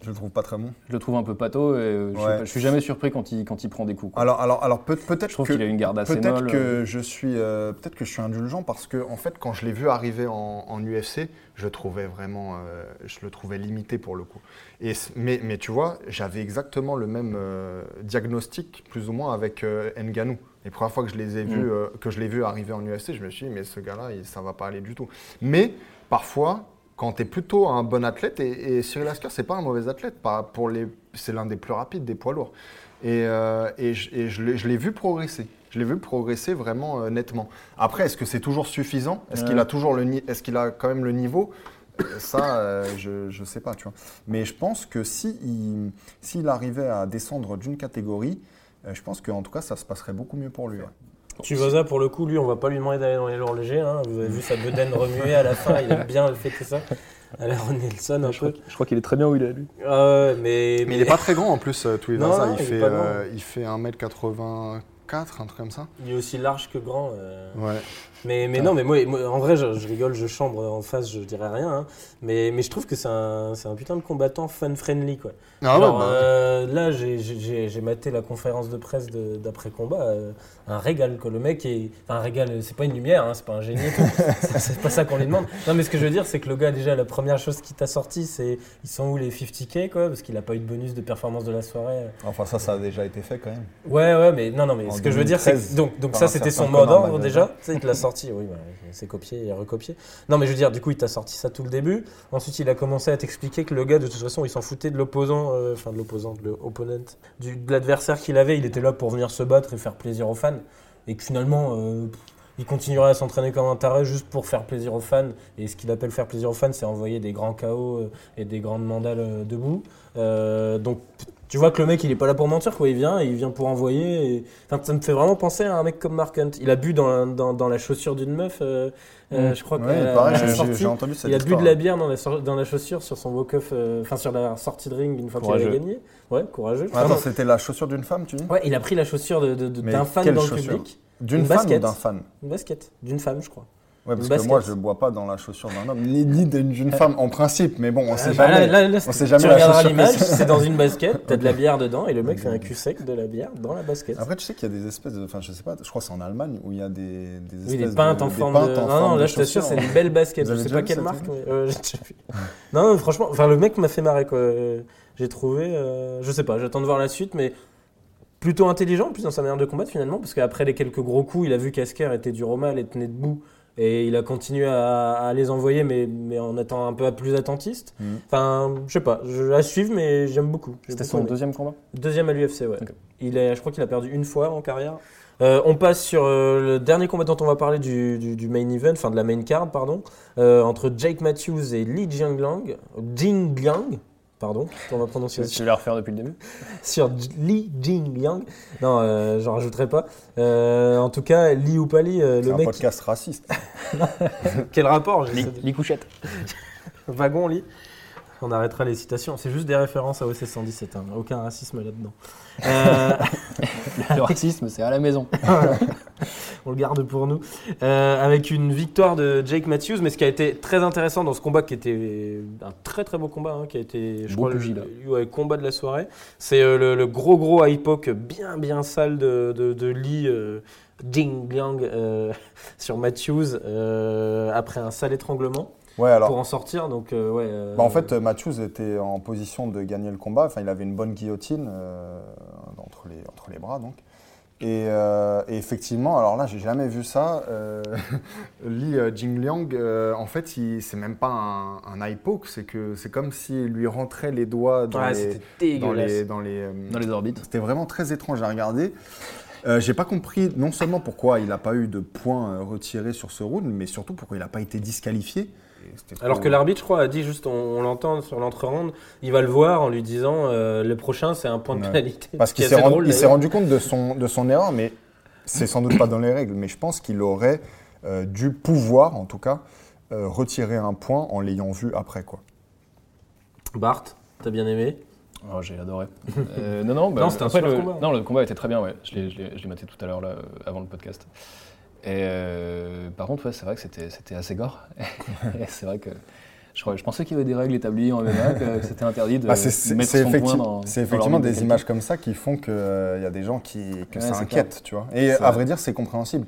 Je le trouve pas très bon. je le trouve un peu pato. Et euh, je, Ouais. suis jamais surpris quand il, quand il prend des coups. quoi. Alors, alors, alors peut- peut-être je trouve que qu'il a une garde assez Peut-être molle. que je suis, euh, peut-être que je suis indulgent parce que en fait, quand je l'ai vu arriver en, en UFC, je le trouvais vraiment, euh, je le trouvais limité pour le coup. Et mais, mais tu vois, j'avais exactement le même euh, diagnostic plus ou moins avec euh, Ngannou. Les premières fois que je les ai vus, Mm. euh, que je l'ai vu arriver en UFC, je me suis dit mais ce gars-là, il- ça va pas aller du tout. Mais parfois. Quand tu es plutôt un bon athlète, et, et Cyril Asker, c'est pas un mauvais athlète, pas pour les, c'est l'un des plus rapides des poids lourds. Et, euh, et je, et je l'ai- je l'ai vu progresser. Je l'ai vu progresser vraiment euh, nettement. Après, est-ce que c'est toujours suffisant? Est-ce Ouais. qu'il a toujours le ni- Est-ce qu'il a quand même le niveau? Euh, Ça, euh, je ne sais pas, tu vois. Mais je pense que si il- s'il arrivait à descendre d'une catégorie, je pense qu'en tout cas, ça se passerait beaucoup mieux pour lui. ouais. Tuivasa, pour le coup, lui, on va pas lui demander d'aller dans les lourds légers. hein. Vous avez vu sa bedaine (laughs) remuer à la fin, il a bien fêté ça. à la Ron Nelson un Je crois, je crois qu'il est très bien où il est, lui. Ouais, mais, Mais il est pas très grand en plus, euh, Tuivasa. Non, non, il, fait, pas grand. euh, il fait 1m84, un truc comme ça. il est aussi large que grand. euh. Ouais. Mais, mais non, mais moi, moi, en vrai, je, je rigole, je chambre en face, je dirais rien. hein. Mais, mais je trouve que c'est un, c'est un putain de combattant fun-friendly, quoi. Ah Genre, bah, euh, là, j'ai- j'ai j'ai maté la conférence de presse d'après-combat. euh, un régal, quoi. Le mec est. Enfin, un régal, c'est pas une lumière, hein, c'est pas un génie. (laughs) C'est- pas ça qu'on lui demande. Non, mais ce que je veux dire, c'est que le gars, déjà, la première chose qui t'a sorti, c'est ils sont où les 50K, quoi, parce qu'il a pas eu de bonus de performance de la soirée. Enfin, ça, ça a déjà été fait quand même. Ouais, ouais, mais non, non, mais En ce que je veux dire, c'est 2013, que donc, donc ça, c'était son mot d'ordre déjà. Tu sais, il te l'a Oui, bah, c'est copié et recopié. Non, mais je veux dire, du coup, il t'a sorti ça tout le début. Ensuite, il a commencé à t'expliquer que le gars, de toute façon, il s'en foutait de l'opposant, euh, enfin de l'opposant, de l'opponent, de l'adversaire qu'il avait. Il était là pour venir se battre et faire plaisir aux fans. Et que finalement, euh, il continuerait à s'entraîner comme un taré juste pour faire plaisir aux fans. Et ce qu'il appelle faire plaisir aux fans, c'est envoyer des grands KO euh, et des grandes mandales debout. Donc, tu vois que le mec, il est pas là pour mentir, quoi. Il vient, et il vient pour envoyer. et- Enfin, ça me fait vraiment penser à un mec comme Mark Hunt. Il a bu dans, dans, dans la chaussure d'une meuf. euh, euh, Mm. je crois ouais, pareil, j'ai- entendu cette il a bu de la bière dans la, sor- dans la chaussure sur son walk-off, euh, enfin sur la sortie de ring une fois qu'il avait gagné. Ouais, courageux. Attends, c'était la chaussure d'une femme, tu dis? Ouais, il a pris la chaussure de- de- d'un fan dans le public. D'une Une femme basket. ou d'un fan? Une basket. D'une femme, je crois. Ouais, parce que moi, je bois pas dans la chaussure d'un homme, ni, ni d'une femme en principe, mais bon, on sait Ah, bah, jamais. là, là, là, on sait jamais tu regarderas l'image, c'est dans une basket, t'as de la (laughs) bière dedans et le mec fait un cul sec de la bière dans la basket. Après, tu sais qu'il y a des espèces de. Enfin, je sais pas, je crois que c'est en Allemagne où il y a des, des espèces Oui, des pintes de, en forme de. Non, non, là, je t'assure, c'est une belle basket. Je sais pas quelle marque, mais. euh. (laughs) Non, non, franchement, enfin, le mec m'a fait marrer, quoi. Euh, J'ai trouvé. euh, je sais pas, j'attends de voir la suite, mais. Plutôt intelligent, en plus, dans sa manière de combattre, finalement, parce qu'après les quelques gros coups, il a vu qu'Asker était dur au mal et tenait debout. Et il a continué à, à les envoyer, mais, mais en étant un peu plus attentiste. Mhm. Enfin, je sais pas, je, à suivre, mais j'aime beaucoup. C'était son aimé. deuxième combat? Deuxième à l'UFC, ouais. Il est, je crois qu'il a perdu une fois en carrière. Euh, on passe sur euh, le dernier combat dont on va parler du, du- du main event, enfin de la main card, pardon, euh, entre Jake Matthews et Li Jingliang, Jingliang, pardon, pour ma Tu prononciation, veux la refaire depuis le début (laughs) sur Li Jingliang. Non, euh, j'en rajouterai pas. Euh, en tout cas, Li ou pas Li, euh, C'est le un mec. podcast raciste. (laughs) Quel rapport j'ai- Les couchettes. Wagon, Li. On arrêtera les citations. C'est juste des références à OC 117. hein. Aucun racisme là-dedans. (laughs) Euh, Le racisme, c'est à la maison. (laughs) On le garde pour nous. Euh, avec une victoire de Jake Matthews, mais ce qui a été très intéressant dans ce combat, qui était un très très beau combat, hein, qui a été, je Beau crois, le, pugilat. le- ouais, combat de la soirée, c'est euh, le, le gros gros high poke bien bien sale de, de, de Lee Jing Liang (laughs) sur Matthews après un sale étranglement Ouais, alors. pour en sortir. Donc, euh, ouais, euh, Bah, en fait, euh, Matthews était en position de gagner le combat. Enfin, il avait une bonne guillotine euh, entre, les, entre les bras, donc. Et, euh, et effectivement, alors là, j'ai jamais vu ça. Euh, (laughs) Li Jingliang, euh, en fait, c'est même pas un, un eye poke, c'est que c'est comme s'il lui rentrait les doigts dans ouais, les, dans les, dans les, euh, Dans les orbites. C'était vraiment très étrange à regarder. Euh, J'ai pas compris non seulement pourquoi il n'a pas eu de points retirés sur ce round, mais surtout pourquoi il n'a pas été disqualifié. Alors que l'arbitre, je crois, a dit juste, on, on l'entend sur l'entre-ronde, il va le voir en lui disant euh, le prochain, c'est un point de Ouais. pénalité. Parce Ce qui qu'il est s'est rendu, compte de son, de son erreur, mais c'est sans doute pas dans les règles. Mais je pense qu'il aurait euh, dû pouvoir, en tout cas, euh, retirer un point en l'ayant vu après. Quoi. Bart, t'as bien aimé? Oh, j'ai adoré. Euh, non, non, (laughs) bah, Non, c'était un après, super le, combat. Non, le combat était très bien, ouais. Je l'ai- je l'ai je l'ai maté tout à l'heure, avant le podcast. Et euh, par contre, ouais, c'est vrai que c'était c'était assez gore. (laughs) Et c'est vrai que je, crois- je pensais qu'il y avait des règles établies en MMA, que c'était interdit de Bah, c'est c'est- mettre son poing dans c'est effectivement des images comme ça qui font qu'il y a des gens qui, que Ouais, ça. Tu vois. Et à vrai. vrai dire, c'est compréhensible.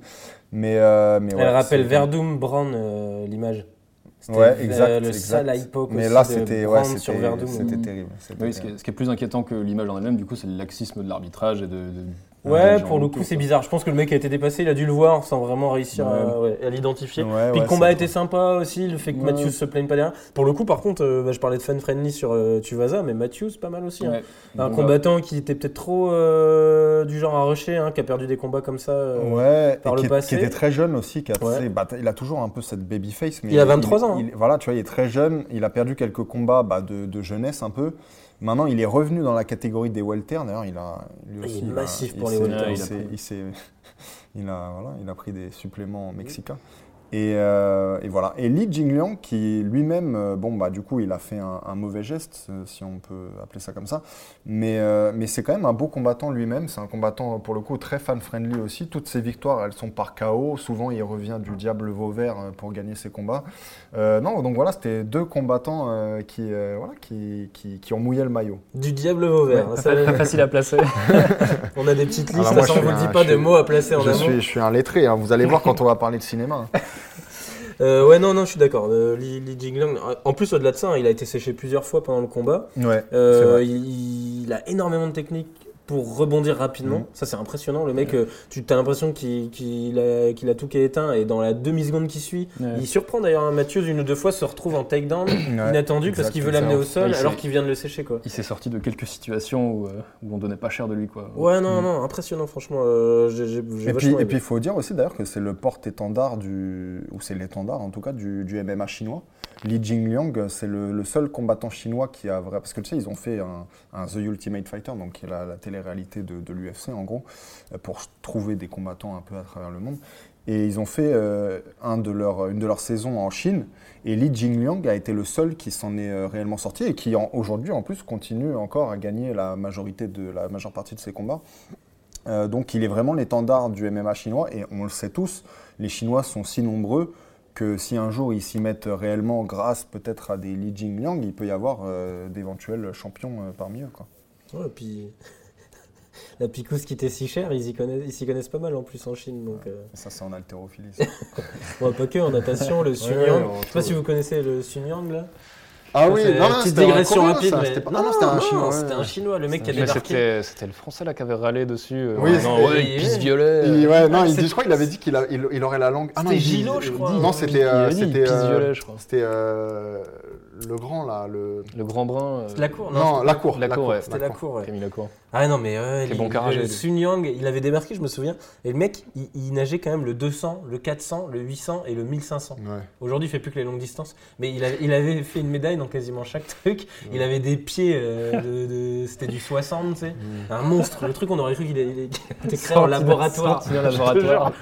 Mais, euh, mais Elle rappelle Verdum Brand, euh, l'image. C'était, Ouais, euh, exact. le exact. sale high poke Mais là, c'était ouais, sur c'était- Verdum. c'était terrible. Oui, ce qui, est, ce qui est plus inquiétant que l'image en elle-même, du coup, c'est le laxisme de l'arbitrage et de. de- Ouais, pour le coup, c'est bizarre. Je pense que le mec a été dépassé, il a dû le voir sans vraiment réussir à, ouais, à l'identifier. Ouais, Puis le combat était sympa aussi, le fait que. Matthews se plaigne pas derrière. Pour le coup, par contre, euh, bah, je parlais de fan friendly sur euh, Tuvasa, mais Matthews, pas mal aussi. hein. Un combattant qui était peut-être trop euh, du genre à rusher, hein, qui a perdu des combats comme ça. euh, par le qui, est- passé. qui était très jeune aussi. Qui a, bah, il a toujours un peu cette baby face. Mais Il a 23 ans, hein. il- voilà, tu vois, il est très jeune. Il a perdu quelques combats bah, de, de jeunesse un peu. Maintenant, il est revenu dans la catégorie des welter. D'ailleurs, il a lui Il aussi. est a- massif il pour les. Il, a (laughs) a, voilà, il a pris des suppléments mexicains. Et, euh, et voilà. Et Li Jingliang, qui lui-même, euh, bon, bah, du coup, il a fait un, un mauvais geste, euh, si on peut appeler ça comme ça. Mais, euh, mais c'est quand même un beau combattant lui-même. C'est un combattant, pour le coup, très fan-friendly aussi. Toutes ses victoires, elles sont par KO. Souvent, il revient du diable Vauvert pour gagner ses combats. Euh, non, donc voilà, c'était deux combattants euh, qui, euh, voilà, qui, qui, qui ont mouillé le maillot. Du diable Vauvert. ça, Pas facile à placer. (laughs) on a des petites listes, Alors moi, ça, je on vous suis le dit un- pas je de suis- mots à placer en Je amont. suis, je suis un lettré, hein. vous allez voir quand on va parler de cinéma. hein. Euh, ouais, non, non, je suis d'accord. Euh, Li, Li Jingliang, en plus, au-delà de ça, hein, il a été séché plusieurs fois pendant le combat. Ouais, Euh, il a énormément de techniques pour rebondir rapidement. Mhm. Ça, c'est impressionnant. Le mec, euh, tu as l'impression qu'il qu'il a, tout qui est éteint et dans la demi-seconde qui suit, Ouais. il surprend d'ailleurs un Mathieu une ou deux fois, se retrouve en takedown inattendu parce qu'il veut l'amener au sol alors qu'il vient de le sécher. quoi. Il s'est sorti de quelques situations où, euh, où on donnait pas cher de lui. Quoi. Ouais, non, non, impressionnant, franchement. euh, Et puis, et puis il faut dire aussi d'ailleurs que c'est le porte-étendard du, ou c'est l'étendard en tout cas du, du MMA chinois. Li Jingliang, c'est le, le seul combattant chinois qui a vrai, parce que tu sais ils ont fait un, un The Ultimate Fighter, donc est la, la télé-réalité de, l'UFC en gros, euh, pour trouver des combattants un peu à travers le monde. Et ils ont fait euh, de leur, une de leurs saisons en Chine. Et Li Jingliang a été le seul qui s'en est euh, réellement sorti et qui aujourd'hui en plus continue encore à gagner la majorité de la majeure partie de ses combats. Euh, donc il est vraiment l'étendard du MMA chinois et on le sait tous, les Chinois sont si nombreux que si un jour ils s'y mettent réellement grâce peut-être à des Li Jingliang, il peut y avoir d'éventuels champions parmi eux. Quoi. Et puis. La picouse qui était si chère, ils y connaissent, ils s'y connaissent pas mal en plus en Chine. Donc, euh, ça c'est en haltérophilie. ça. (laughs) ouais, pas que en natation, le Sun ouais, Je sais pas si vous connaissez le Sun Yang là. ah Ça, c'est une petite digression rapide. mais- C'était pas... ah non, c'était un chinois. C'était un chinois, le mec qui a Mais débarqué. c'était c'était le français là qui avait râlé dessus. euh, Oui, c'était- ouais, il pisse violet. Il- ouais, non, Ah, il je crois qu'il avait dit qu'il a- il, il aurait la langue. Ah non, Gillot, je crois. Non, c'était euh, c'était pisse euh, violet, je crois. c'était euh, le grand là, le. Le grand brun. euh, C'était la cour, Non, c'était la cour. La cour, ouais. C'était la cour, ouais. Camille Lacour. Ah non, mais ouais, Quel les- bon carragé, le lui. Sun Yang, il avait débarqué, je me souviens. Et le mec, il, il nageait quand même le 200, le 400, le 800 et le 1500. Ouais. Aujourd'hui, il fait plus que les longues distances. Mais il avait, il avait fait une médaille dans quasiment chaque (laughs) truc. Il avait des pieds, euh, de, de- c'était du 60, tu sais. Un monstre. Le truc, on aurait cru qu'il était créé en laboratoire. sorti en (laughs) laboratoire.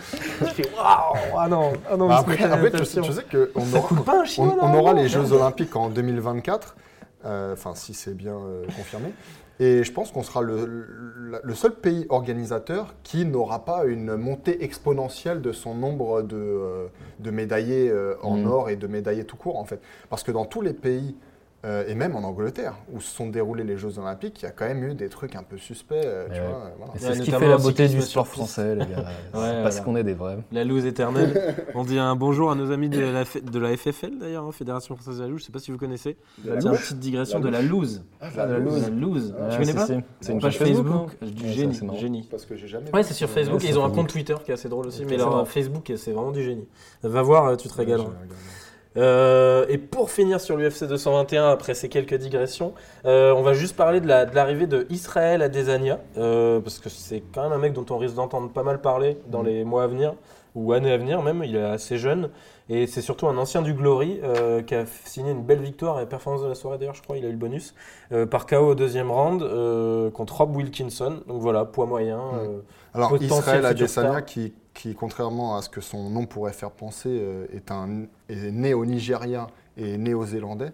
Je fais waouh Ah non, ah non, Bah mais après, c'est après, pas tu, attention. tu sais qu'on Ça aura, coûte pas un on, chinois on aura les Jeux Olympiques en 2024, euh, enfin si c'est bien euh, confirmé. Et je pense qu'on sera le, seul pays organisateur qui n'aura pas une montée exponentielle de son nombre de, euh, de médaillés euh, en Mhm. or et de médaillés tout court en fait. Parce que dans tous les pays, euh, et même en Angleterre, où se sont déroulés les Jeux Olympiques, il y a quand même eu des trucs un peu suspects. euh, tu Ouais. vois, euh, voilà. Et Ouais, c'est ce qui fait la beauté du sport français, les gars. (laughs) C'est Ouais, parce voilà. qu'on est des vrais. La loose éternelle. (laughs) On dit un bonjour à nos amis de la, de la FFL d'ailleurs, hein, Fédération Française de la Loose. Je sais pas si vous connaissez. C'est une petite digression de la loose. Ah, de la loose. La loose. Ah, tu connais pas. C'est une page Facebook, Facebook. du ça, génie. Parce que j'ai jamais. Ouais, c'est sur Facebook ils ont un compte Twitter qui est assez drôle aussi, mais leur. Facebook c'est vraiment du génie. Va voir, tu te regardé. Euh, et pour finir sur l'UFC 221, après ces quelques digressions, euh, on va juste parler de la- de l'arrivée de, Israël Adesanya, euh, parce que c'est quand même un mec dont on risque d'entendre pas mal parler dans les mois à venir, ou années à venir même, il est assez jeune, et c'est surtout un ancien du Glory qui a signé une belle victoire et performance de la soirée d'ailleurs, je crois, il a eu le bonus, par KO au deuxième round contre Rob Wilkinson, donc voilà, poids moyen. euh, Alors, Israël Adesanya, star. qui, qui, contrairement à ce que son nom pourrait faire penser, euh, est, un, est né au Nigeria et néo-zélandais.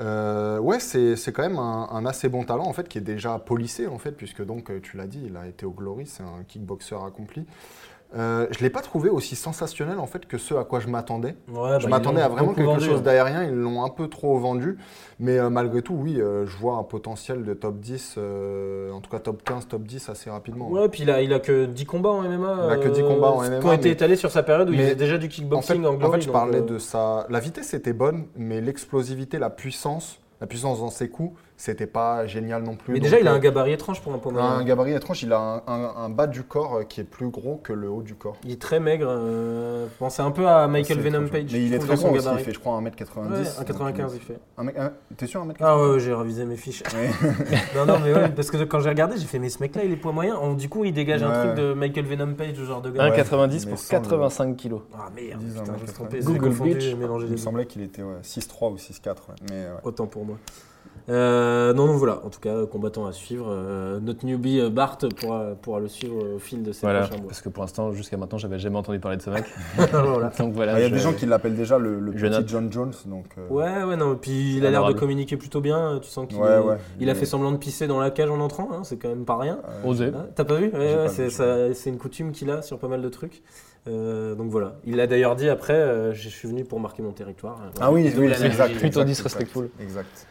Euh, ouais, c'est quand même un, un assez bon talent en fait, qui est déjà polissé en fait, puisque donc euh, tu l'as dit, il a été au Glory, c'est un kickboxer accompli. Euh, je l'ai pas trouvé aussi sensationnel en fait que ce à quoi je m'attendais. ouais, Je bah, m'attendais à vraiment quelque vendu, chose hein. d'aérien, ils l'ont un peu trop vendu, mais euh, malgré tout, oui, euh, je vois un potentiel de top 10, euh, en tout cas top 15, top 10 assez rapidement. Ouais, puis il a, il a que 10 combats en MMA. Il a que 10 combats en Qui MMA, ont été étalés sur sa période où il faisait déjà du En fait, kickboxing en, en fait, je parlais de sa. La vitesse était bonne, mais l'explosivité, la puissance, la puissance dans ses coups, c'était pas génial non plus. Mais Donc, déjà, il a euh, un gabarit étrange pour un poids moyen. un gabarit étrange. Il a un, un- un bas du corps euh, qui est plus gros que le haut du corps. Il est très maigre. Euh, pensez un peu à Michael Venom. Page. Mais il est très dans son grand aussi. Il fait, je crois, 1m90. Ouais, un 95 il fait. Un mec- un- T'es sûr, 1m90 Ah ouais, ouais, j'ai révisé mes fiches. Ouais. (laughs) non, non, mais ouais, parce que quand j'ai regardé, j'ai fait, mais ce mec-là, il est poids moyen. Oh, du coup, il dégage un truc de Michael Venom Page, ce genre de gars. 1,90 mais pour sans le- 85 kilos. Ah merde, putain, je me suis trompé. 90. J'ai Google mélangé Il me semblait qu'il était ouais, 6'3 ou 6'4. ouais. Mais ouais. Autant pour moi. Euh, non, non, voilà. En tout cas, combattant à suivre. Euh, notre newbie euh, Bart pourra, pourra le suivre au fil de ces Voilà, prochains mois. parce que pour l'instant, jusqu'à maintenant, j'avais jamais entendu parler de ce mec. (laughs) Voilà. (laughs) Donc voilà. Ah, Il y a je- des gens qui l'appellent déjà le, le petit note. John Jones. Donc, euh, Ouais, ouais, non. Puis il a l'air de communiquer plutôt bien. Tu sens qu'il Ouais, ouais. il a fait semblant de pisser dans la cage en entrant. hein, c'est quand même pas rien. Osé. T'as pas vu? Ouais, c'est, une coutume qu'il a sur pas mal de trucs. Euh, donc voilà. Il l'a d'ailleurs dit après euh, je suis venu pour marquer mon territoire. Euh, Ah oui, oui, l'analogie. c'est exact. Plutôt exact, disrespectful. Exact.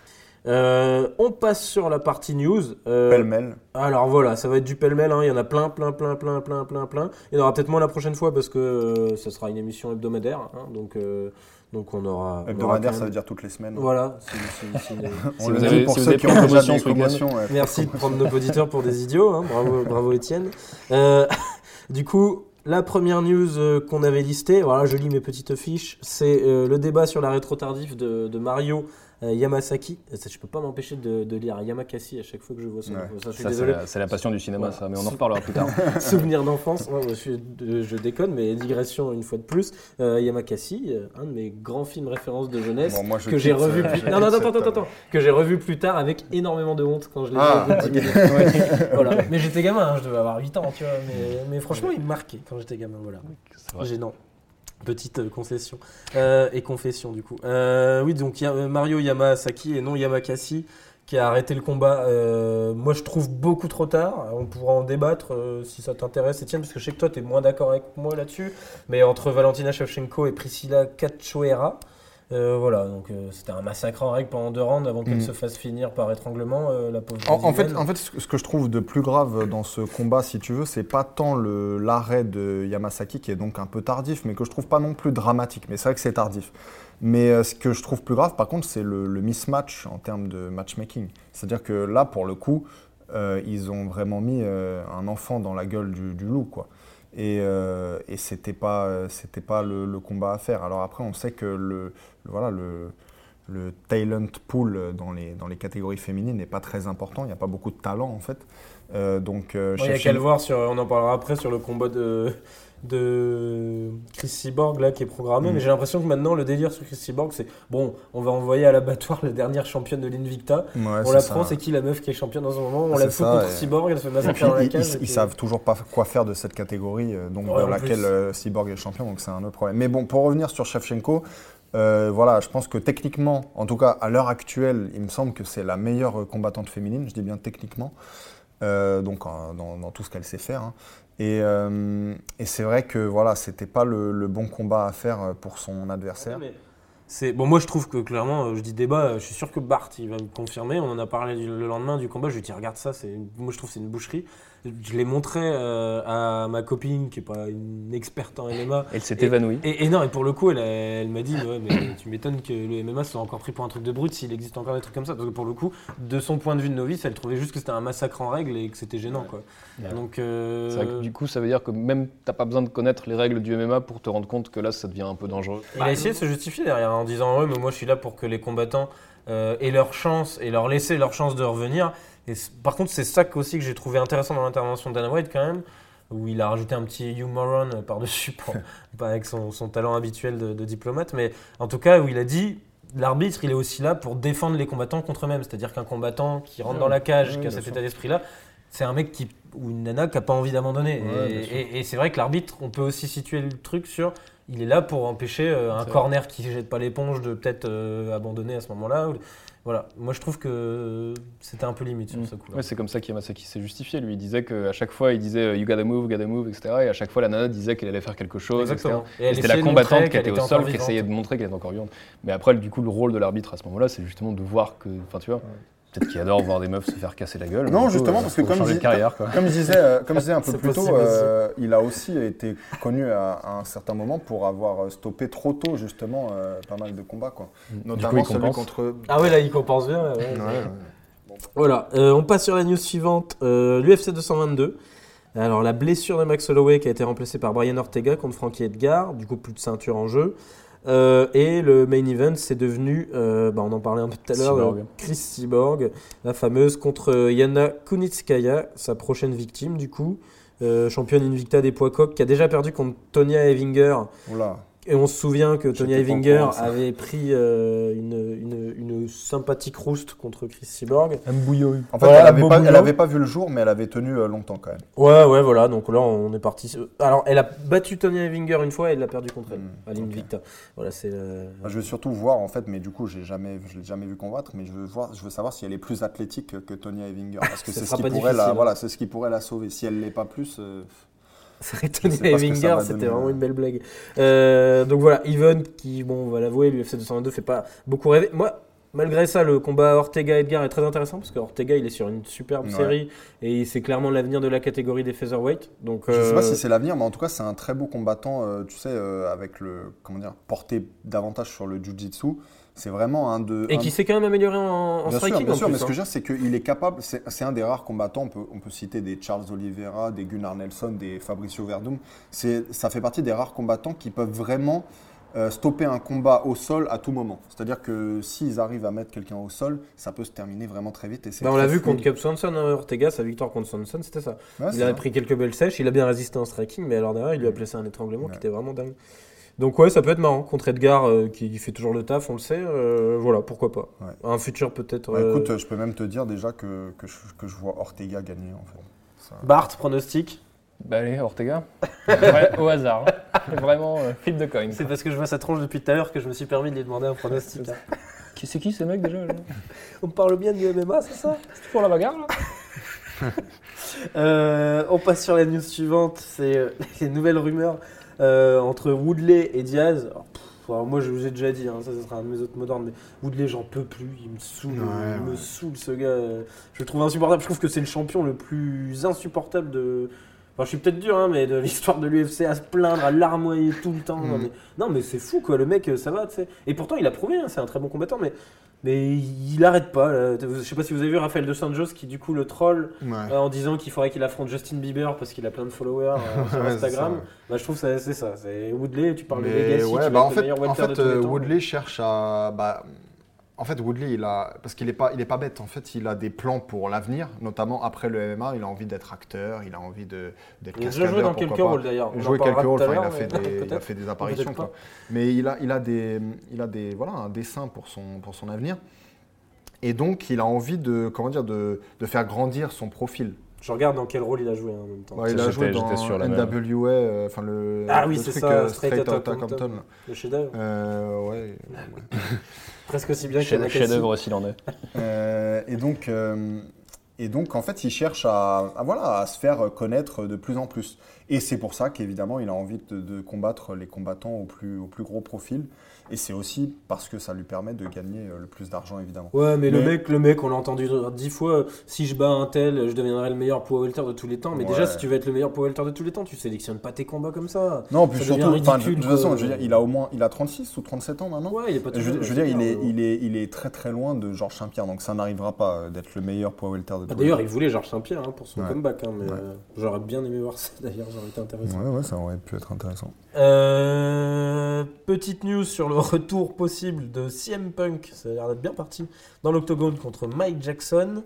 Euh, on passe sur la partie news. Euh, Pêle-mêle. Alors voilà, ça va être du pêle-mêle, hein. il y en a plein, plein, plein, plein, plein, plein, plein. Il y en aura peut-être moins la prochaine fois parce que euh, ça sera une émission hebdomadaire, hein. donc, euh, donc on aura... Hebdomadaire, ça veut dire toutes les semaines. Voilà, c'est- c'est- c'est une- On Si le dit pour ceux qui ont promotion ouais. Merci de prendre nos auditeurs pour des idiots, hein. bravo, (laughs) bravo Étienne. Euh, (laughs) du coup, la première news euh, qu'on avait listée, voilà, je lis mes petites fiches, c'est euh, le débat sur la rétro tardif de, de Mario euh, Yamasaki. Ça, je peux pas m'empêcher de, de lire Yamakasi à chaque fois que je vois. Ouais. donc ça, c'est la, passion du cinéma, Voilà. ça, mais on en reparlera plus tard. (laughs) Souvenir d'enfance, Ouais, je, déconne, mais digression une fois de plus. Euh, Yamakasi, euh, un de mes grands films références de jeunesse. Bon, moi, je que j'ai revu euh, plus... non, non, attends, attends, attends, que j'ai revu plus tard avec énormément de honte quand je l'ai Ah, vu au bout de ok. 10 minutes. (laughs) voilà. Mais j'étais gamin, hein, je devais avoir 8 ans, tu vois. Mais, mais franchement, il me marquait quand j'étais gamin, voilà. Gênant. Petite euh, concession. Euh, et confession, du coup. Euh, oui, donc y a Mario Yamasaki et non Yamakasi qui a arrêté le combat. Moi, je trouve beaucoup trop tard. On pourra en débattre si ça t'intéresse, Etienne, parce que je sais que toi, tu es moins d'accord avec moi là-dessus. Mais entre Valentina Shevchenko et Priscilla Cachoeira, euh, voilà, donc euh, c'était un massacre en règle pendant deux rounds avant qu'elle Mm. se fasse finir par étranglement, euh, la pauvre. En, en fait, en fait, ce que- je trouve de plus grave dans ce combat, si tu veux, c'est pas tant l'arrêt de Yamasaki qui est donc un peu tardif, mais que je trouve pas non plus dramatique. Mais c'est vrai que c'est tardif. Mais ce que je trouve plus grave, par contre, c'est le, le mismatch en termes de matchmaking. C'est-à-dire que là, pour le coup, ils ont vraiment mis un enfant dans la gueule du, du loup, quoi. Et, euh, et c'était pas, euh, c'était pas le, le combat à faire. Alors après, on sait que le, le- voilà, le, le talent pool dans les, dans les catégories féminines n'est pas très important. Il n'y a pas beaucoup de talent en fait. Euh, donc, euh, Il y a qu'à le voir sur, on en parlera après sur le combat de, de Chris Cyborg là qui est programmé, Mm. mais j'ai l'impression que maintenant le délire sur Chris Cyborg c'est bon, on va envoyer à l'abattoir la dernière championne de l'Invicta. Ouais, on la prend, c'est qui la meuf qui est championne en ce moment? On la fout contre et- Cyborg, elle se fait Et massacrer dans la ils, cage. ils- et ils puis- savent toujours pas quoi faire de cette catégorie, euh, donc Ouais, dans laquelle euh, Cyborg est champion, donc c'est un autre problème. Mais bon, pour revenir sur Shevchenko, euh, voilà, je pense que techniquement, en tout cas à l'heure actuelle, il me semble que c'est la meilleure euh, combattante féminine, je dis bien techniquement, euh, donc euh, dans, dans tout ce qu'elle sait faire. hein. Et, euh, et c'est vrai que voilà, c'était pas le, bon combat à faire euh, pour son adversaire. C'est bon, moi je trouve que clairement, euh, je dis débat, je suis sûr que Bart il va me confirmer. On en a parlé le lendemain du combat. Je lui dit regarde ça, moi je trouve c'est une boucherie. Je l'ai montré euh, à ma copine qui est pas une experte en MMA. Elle s'est évanouie. Et, et non, et pour le coup, elle, elle m'a dit, ouais, mais tu m'étonnes que le MMA soit encore pris pour un truc de brut s'il existe encore des trucs comme ça. Parce que pour le coup, de son point de vue de novice, elle trouvait juste que c'était un massacre en règle et que c'était gênant, quoi. Ouais. Donc, euh, C'est vrai que du coup, ça veut dire que même t'as pas besoin de connaître les règles du MMA pour te rendre compte que là, ça devient un peu dangereux. il a essayé de se justifier derrière en disant, ouais, mais moi je suis là pour que les combattants euh, aient leur chance et leur laisser leur chance de revenir. Et par contre, c'est ça aussi que j'ai trouvé intéressant dans l'intervention de Dana White quand même. Où il a rajouté un petit euh, (laughs) par-dessus, (laughs) pas avec son, son talent habituel de, de diplomate, mais en tout cas où il a dit l'arbitre il est aussi là pour défendre les combattants contre eux-mêmes. C'est-à-dire qu'un combattant qui rentre dans la cage, qui a cet état d'esprit-là, c'est un mec qui, ou une nana qui n'a pas envie d'abandonner. Ouais, et c'est vrai que l'arbitre, on peut aussi situer le truc sur. Il est là pour empêcher euh, un corner qui jette pas l'éponge de peut-être euh, abandonner à ce moment-là. Voilà, moi je trouve que c'était un peu limite sur Mm. ce coup-là. Ouais, c'est comme ça qu'Yamasaki s'est justifié. Lui, il disait qu'à chaque fois, il disait euh, You gotta move, gotta move, etc. Et à chaque fois, la nana disait qu'elle allait faire quelque chose, Exactement. Et Et C'était la combattante qui était au sol, qui essayait de montrer qu'elle était encore vivante. Mais après, du coup, le rôle de l'arbitre à ce moment-là, c'est justement de voir que. Enfin, tu vois, peut-être qu'il adore voir des meufs se faire casser la gueule. Non, coup, justement, parce que comme dis- carrière, quoi. Comme je disais, euh, comme je disais un peu (laughs) plus tôt, euh, il a aussi été connu à, à un certain moment pour avoir euh, stoppé trop tôt justement euh, pas mal de combats, quoi. Notamment il celui contre. Ah ouais, là il compense bien. là, ouais. Ouais, ouais. Voilà, euh, on passe sur la news suivante. Euh, L'UFC 222. Alors, la blessure de Max Holloway qui a été remplacé par Brian Ortega contre Frankie Edgar. Du coup, plus de ceinture en jeu. Euh, et le main event, c'est devenu, euh, bah, on en parlait un peu tout à l'heure, euh, Chris Cyborg, la fameuse, contre Yana Kunitskaya, sa prochaine victime, du coup. Euh, championne Invicta des poids coqs, qui a déjà perdu contre Tonya Evinger, Oula. Et on se souvient que Tony ça. avait pris euh, une, une, une sympathique rouste contre Chris Cyborg. Un bouillon. En fait, Voilà, elle, avait beau pas, boulot. elle avait pas vu le jour, mais elle avait tenu euh, longtemps quand même. Ouais, ouais, voilà. Donc là, on est parti. Alors, elle a battu Tony Ivinger une fois et elle l'a perdu contre elle, Hmm, à l'Invicta. Voilà, c'est. euh, je veux surtout voir en fait, mais du coup, j'ai jamais, je l'ai jamais vu combattre, mais je veux voir, je veux savoir si elle est plus athlétique que, Tonya Evinger, parce que (laughs) Ce c'est ce qui pourrait la, hein. voilà, c'est ce qui pourrait la sauver. Si elle l'est pas plus, euh, Tony va c'était vraiment une belle blague. Euh, donc voilà, Even, qui, bon, on va l'avouer, l'UFC 222 fait pas beaucoup rêver. Moi, malgré ça, le combat Ortega-Edgar est très intéressant parce que Ortega, il est sur une superbe Ouais. série et c'est clairement l'avenir de la catégorie des featherweight. Donc, je sais euh, pas si c'est l'avenir, mais en tout cas, c'est un très beau combattant, euh, tu sais, euh, avec le, comment dire, porté davantage sur le jiu-jitsu. C'est vraiment un de. Et un- qui s'est quand même amélioré en, en Bien sûr, striking bien en sûr, plus, mais ce que hein. je veux dire, c'est qu'il est capable, c'est un des rares combattants, on peut, on peut citer des Charles Oliveira, des Gunnar Nelson, des Fabricio Verdum, ça fait partie des rares combattants qui peuvent vraiment euh, stopper un combat au sol à tout moment. C'est-à-dire que s'ils arrivent à mettre quelqu'un au sol, ça peut se terminer vraiment très vite. Et Bah, on l'a vu contre. Cap Swanson, hein, Ortega, sa victoire contre Swanson, c'était ça. Ouais, il avait vrai. pris quelques belles sèches, il a bien résisté en striking, mais alors derrière, il lui a placé un étranglement qui était vraiment dingue. Donc ouais, ça peut être marrant contre Edgar euh, qui fait toujours le taf, on le sait. euh, voilà, pourquoi pas. Ouais. Un futur peut-être. Bah, euh, écoute, je peux même te dire déjà que, que, je, que je vois Ortega gagner en fait. Ça- Bart, pronostic. Bah allez, Ortega. (laughs) Ouais, au hasard. Vraiment, euh, flip de coin. C'est parce que je vois sa tronche depuis tout à l'heure que je me suis permis de lui demander un pronostic. (laughs) Qui c'est qui ces mecs déjà là (laughs) on parle bien du MMA, c'est ça C'est pour la bagarre là Euh, On passe sur la news suivante, c'est euh, les nouvelles rumeurs euh, entre Woodley et Diaz. Alors, pff, alors, moi, je vous ai déjà dit, hein, ça, ce sera un de mes autres mots d'ordre, mais Woodley, j'en peux plus, il me saoule, Ouais, il me saoule ce gars. euh, Je le trouve insupportable. Je trouve que c'est le champion le plus insupportable de. Enfin, je suis peut-être dur, hein, mais de l'histoire de l'UFC à se plaindre, à larmoyer tout le temps. Non, Mm. non, mais c'est fou, quoi. Le mec, euh, ça va, tu sais. Et pourtant, il a prouvé, hein, c'est un très bon combattant, mais, mais il arrête pas. là. Je sais pas si vous avez vu Raphaël Dos Anjos qui, du coup, le troll Ouais. euh, en disant qu'il faudrait qu'il affronte Justin Bieber parce qu'il a plein de followers euh, (laughs) sur Instagram. ouais. Bah, je trouve que c'est ça. C'est Woodley, tu parles de Legacy, ouais, bah en fait, en de fait euh. Woodley cherche à. Bah, en fait, Woodley, il a. Parce qu'il n'est pas, il est pas bête. En fait, il a des plans pour l'avenir, notamment après le MMA. Il a envie d'être acteur, il a envie de- d'être Il a joué cascadeur, dans quelques rôles d'ailleurs. On en joué quelques rôles, enfin, il, a fait des, il a fait apparitions. Quoi. Mais il a, il, a des, il a des, voilà, un dessin pour son, pour son avenir. Et donc, il a envie de, comment dire, de, de faire grandir son profil. Je regarde dans quel rôle il a joué hein, en même temps. Ouais, il a joué dans sur la. NWA, euh, enfin le, Ah oui, c'est ça, euh, Straight Straight Outta. Compton. Le chef-d'œuvre. Euh, ouais. (laughs) Presque aussi bien que Chef- Nakasi. Chef-d'œuvre s'il en est. (laughs) Euh, et donc, euh, et donc, en fait, il cherche à, à, voilà, à se faire connaître de plus en plus. Et c'est pour ça qu'évidemment, il a envie de, de combattre les combattants au plus, au plus gros profil. Et c'est aussi parce que ça lui permet de gagner euh, le plus d'argent, évidemment. Ouais, mais, le mec, le mec, on l'a entendu dix fois. Si je bats un tel, je deviendrai le meilleur poids welter de tous les temps. Mais déjà, si tu veux être le meilleur poids welter de tous les temps, tu sélectionnes pas tes combats comme ça. Non, puis Ça surtout, de, ridicule, de toute façon, quoi. je veux dire, il a au moins, il a 36 ou 37 ans maintenant. Ouais, il est pas Je, veux- jeune, je veux dire, il est, il, est, il est très très loin de Georges Saint-Pierre, donc ça n'arrivera pas euh, d'être le meilleur poids welter de Bah, tous les D'ailleurs, temps. il voulait Georges Saint-Pierre hein, pour son Ouais. comeback, hein, mais Ouais. euh, j'aurais bien aimé voir ça d'ailleurs, j'aurais été intéressant. Ouais, ouais, ça aurait pu être intéressant. Euh, petite news sur le (laughs) retour possible de CM Punk, ça a l'air d'être bien parti, dans l'octogone contre Mike Jackson,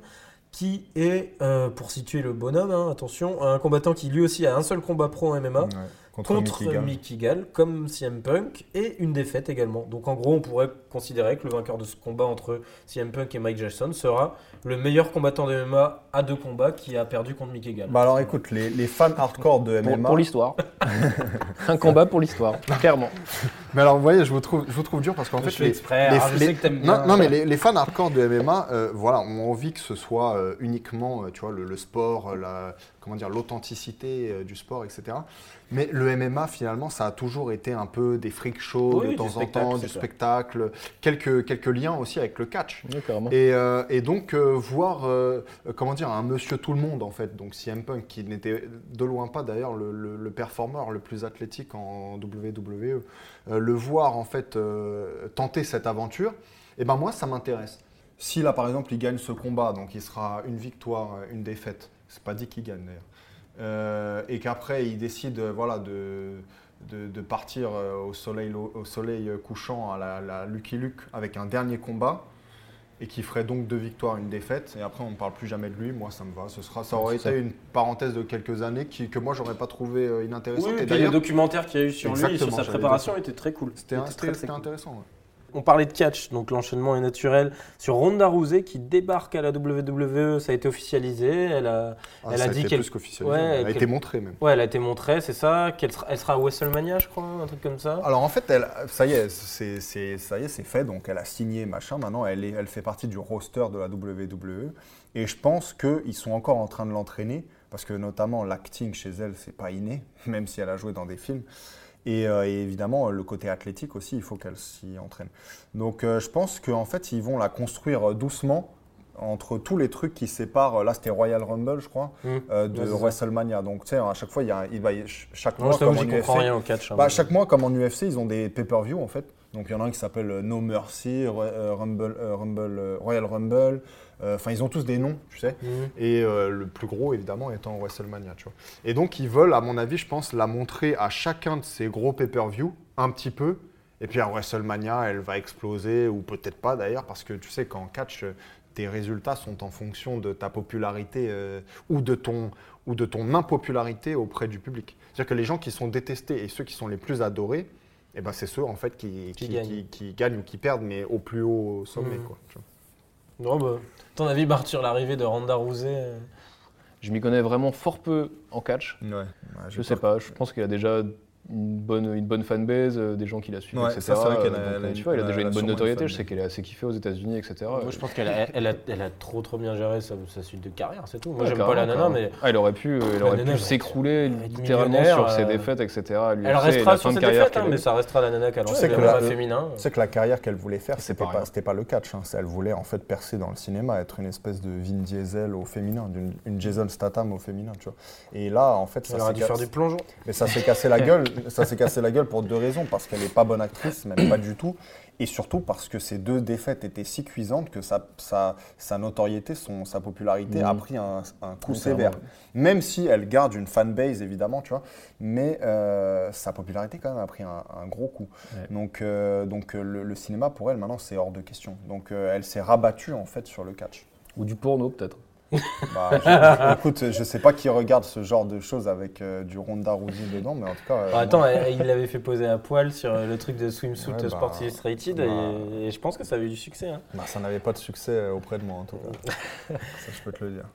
qui est, euh, pour situer le bonhomme, hein, attention, un combattant qui lui aussi a un seul combat pro en MMA. Ouais, Contre, Contre Mickey Gall. Mickey Gall, comme CM Punk, et une défaite également. Donc en gros, on pourrait considérer que le vainqueur de ce combat entre CM Punk et Mike Jackson sera le meilleur combattant de MMA à deux combats qui a perdu contre Mickey Gall. Bah alors écoute, les, les fans hardcore de Pour, MMA. pour l'histoire. (laughs) un combat pour l'histoire, clairement. Mais alors, vous voyez, je vous trouve, je vous trouve dur parce qu'en Je fait, fais les, exprès, les- alors je les- sais que t'aimes non, bien. non, mais les, les fans hardcore de MMA, euh, voilà, ont envie que ce soit euh, uniquement, euh, tu vois, le, le sport, la, comment dire, l'authenticité euh, du sport, etc. Mais le MMA, finalement, ça a toujours été un peu des freak shows Oui, de temps en temps, du spectacle, quelques, quelques liens aussi avec le catch. Et, euh, et donc euh, voir, euh, comment dire, un monsieur tout le monde en fait, donc CM Punk qui n'était de loin pas d'ailleurs le, le, le performeur le plus athlétique en WWE, le voir en fait tenter cette aventure, et ben moi ça m'intéresse. Si là par exemple il gagne ce combat, donc il sera une victoire, une défaite, c'est pas dit qu'il gagne d'ailleurs, Euh, et qu'après il décide voilà de de, de partir euh, au soleil, au soleil couchant à la, la Lucky Luke avec un dernier combat, et qui ferait donc deux victoires, une défaite. Et après, on ne parle plus jamais de lui. Moi, ça me va. Ce sera, ça aurait été ça. une parenthèse de quelques années qui, que moi, j'aurais pas trouvé euh, inintéressante. Oui, et et puis les d'ailleurs, documentaires qu'il y a eu sur lui et sur sa préparation étaient très cool. c'était très, très cool. intéressant. ouais. On parlait de catch, donc l'enchaînement est naturel. Sur Ronda Rousey qui débarque à la WWE, ça a été officialisé. Elle a, Ah, Elle ça a dit été qu'elle-. Ouais, elle a été montrée même. ouais, elle a été montrée, c'est ça. Qu'elle sera, elle sera à WrestleMania, je crois, un truc comme ça. Alors en fait, elle, ça y est, c'est, c'est- ça y est, c'est fait. Donc elle a signé machin. Maintenant, elle, est, elle fait partie du roster de la WWE. Et je pense qu'ils sont encore en train de l'entraîner parce que notamment l'acting chez elle, c'est pas inné, (laughs) même si elle a joué dans des films. Et, euh, et évidemment, le côté athlétique aussi, il faut qu'elle s'y entraîne. Donc euh, je pense qu'en fait, ils vont la construire doucement entre tous les trucs qui séparent. Là, c'était Royal Rumble, je crois, Mmh. euh, de. WrestleMania. Donc tu sais, à chaque fois, il y a, il va, chaque Moi, mois, comme en UFC, rien au catch. hein. bah, chaque mois, comme en UFC, ils ont des pay-per-view en fait. Donc il y en a un qui s'appelle euh, No Mercy, euh, Rumble, euh, Rumble, euh, Royal Rumble. Euh, Enfin, ils ont tous des noms, tu sais. Mhm. Et euh, le plus gros, évidemment, étant WrestleMania, tu vois. Et donc, ils veulent, à mon avis, je pense, la montrer à chacun de ces gros pay-per-view, un petit peu. Et puis à WrestleMania, elle va exploser, ou peut-être pas d'ailleurs, parce que tu sais qu'en catch, tes résultats sont en fonction de ta popularité euh, ou, de ton, ou de ton impopularité auprès du public. C'est-à-dire que les gens qui sont détestés et ceux qui sont les plus adorés, eh ben, c'est ceux en fait qui, Qui qui, gagnent. qui- qui gagnent ou qui perdent, mais au plus haut sommet. Mhm. Quoi, tu vois. Non, bah, ton avis, Bart, sur l'arrivée de Ronda Rousey euh, Je m'y connais vraiment fort peu en catch. Ouais. Je sais pas, je pense qu'il a déjà une bonne, une bonne fanbase, euh, des gens qui la suivent, Ouais, etc. ça, c'est vrai qu'elle a- Donc, elle a euh, tu vois, elle a déjà une bonne notoriété. Je sais qu'elle est assez kiffée aux États-Unis, etc. Moi, je pense qu'elle a, elle a, elle a trop trop bien géré sa, sa suite de carrière, c'est tout. Moi, Ouais, j'aime pas la nana, mais Ah, elle aurait pu, euh, elle La aurait nana pu s'écrouler littéralement sur ses euh, défaites, etc. elle restera la sur fin de ses carrière défaites, hein, mais ça restera la nana qu'elle a sais eue, que le la- combat féminin. Tu sais que la carrière qu'elle voulait faire, c'était pas le catch. hein. C'est- Elle voulait en fait percer dans le cinéma, être une espèce de Vin Diesel au féminin, d'une- une Jason Statham au féminin, tu vois. Et là, en fait, ça Elle aurait s'est dû faire du plongeon. mais ça s'est cassé la gueule. Ça s'est cassé la gueule pour deux raisons, parce qu'elle n'est pas bonne actrice, même pas du tout, et surtout parce que ces deux défaites étaient si cuisantes que sa, sa, sa notoriété, son, sa popularité a pris un, un coup Oui, sévère. Même si elle garde une fanbase, évidemment, tu vois, mais euh, sa popularité, quand même, a pris un, un gros coup. Ouais. Donc, euh, donc euh, le, le cinéma, pour elle, maintenant, c'est hors de question. Donc, euh, elle s'est rabattue, en fait, sur le catch. Ou du porno, peut-être. (laughs) Bah, je- (laughs) écoute, je sais pas qui regarde ce genre de choses avec euh, du Ronda Rousey dedans, mais en tout cas. euh, Ah, attends, il l'avait fait poser à poil sur euh, le truc de swimsuit Ouais, bah, Sports Illustrated bah. et, et je pense que ça a eu du succès. hein. bah, ça n'avait pas de succès auprès de moi, en tout cas. (laughs) ça, je peux te le dire.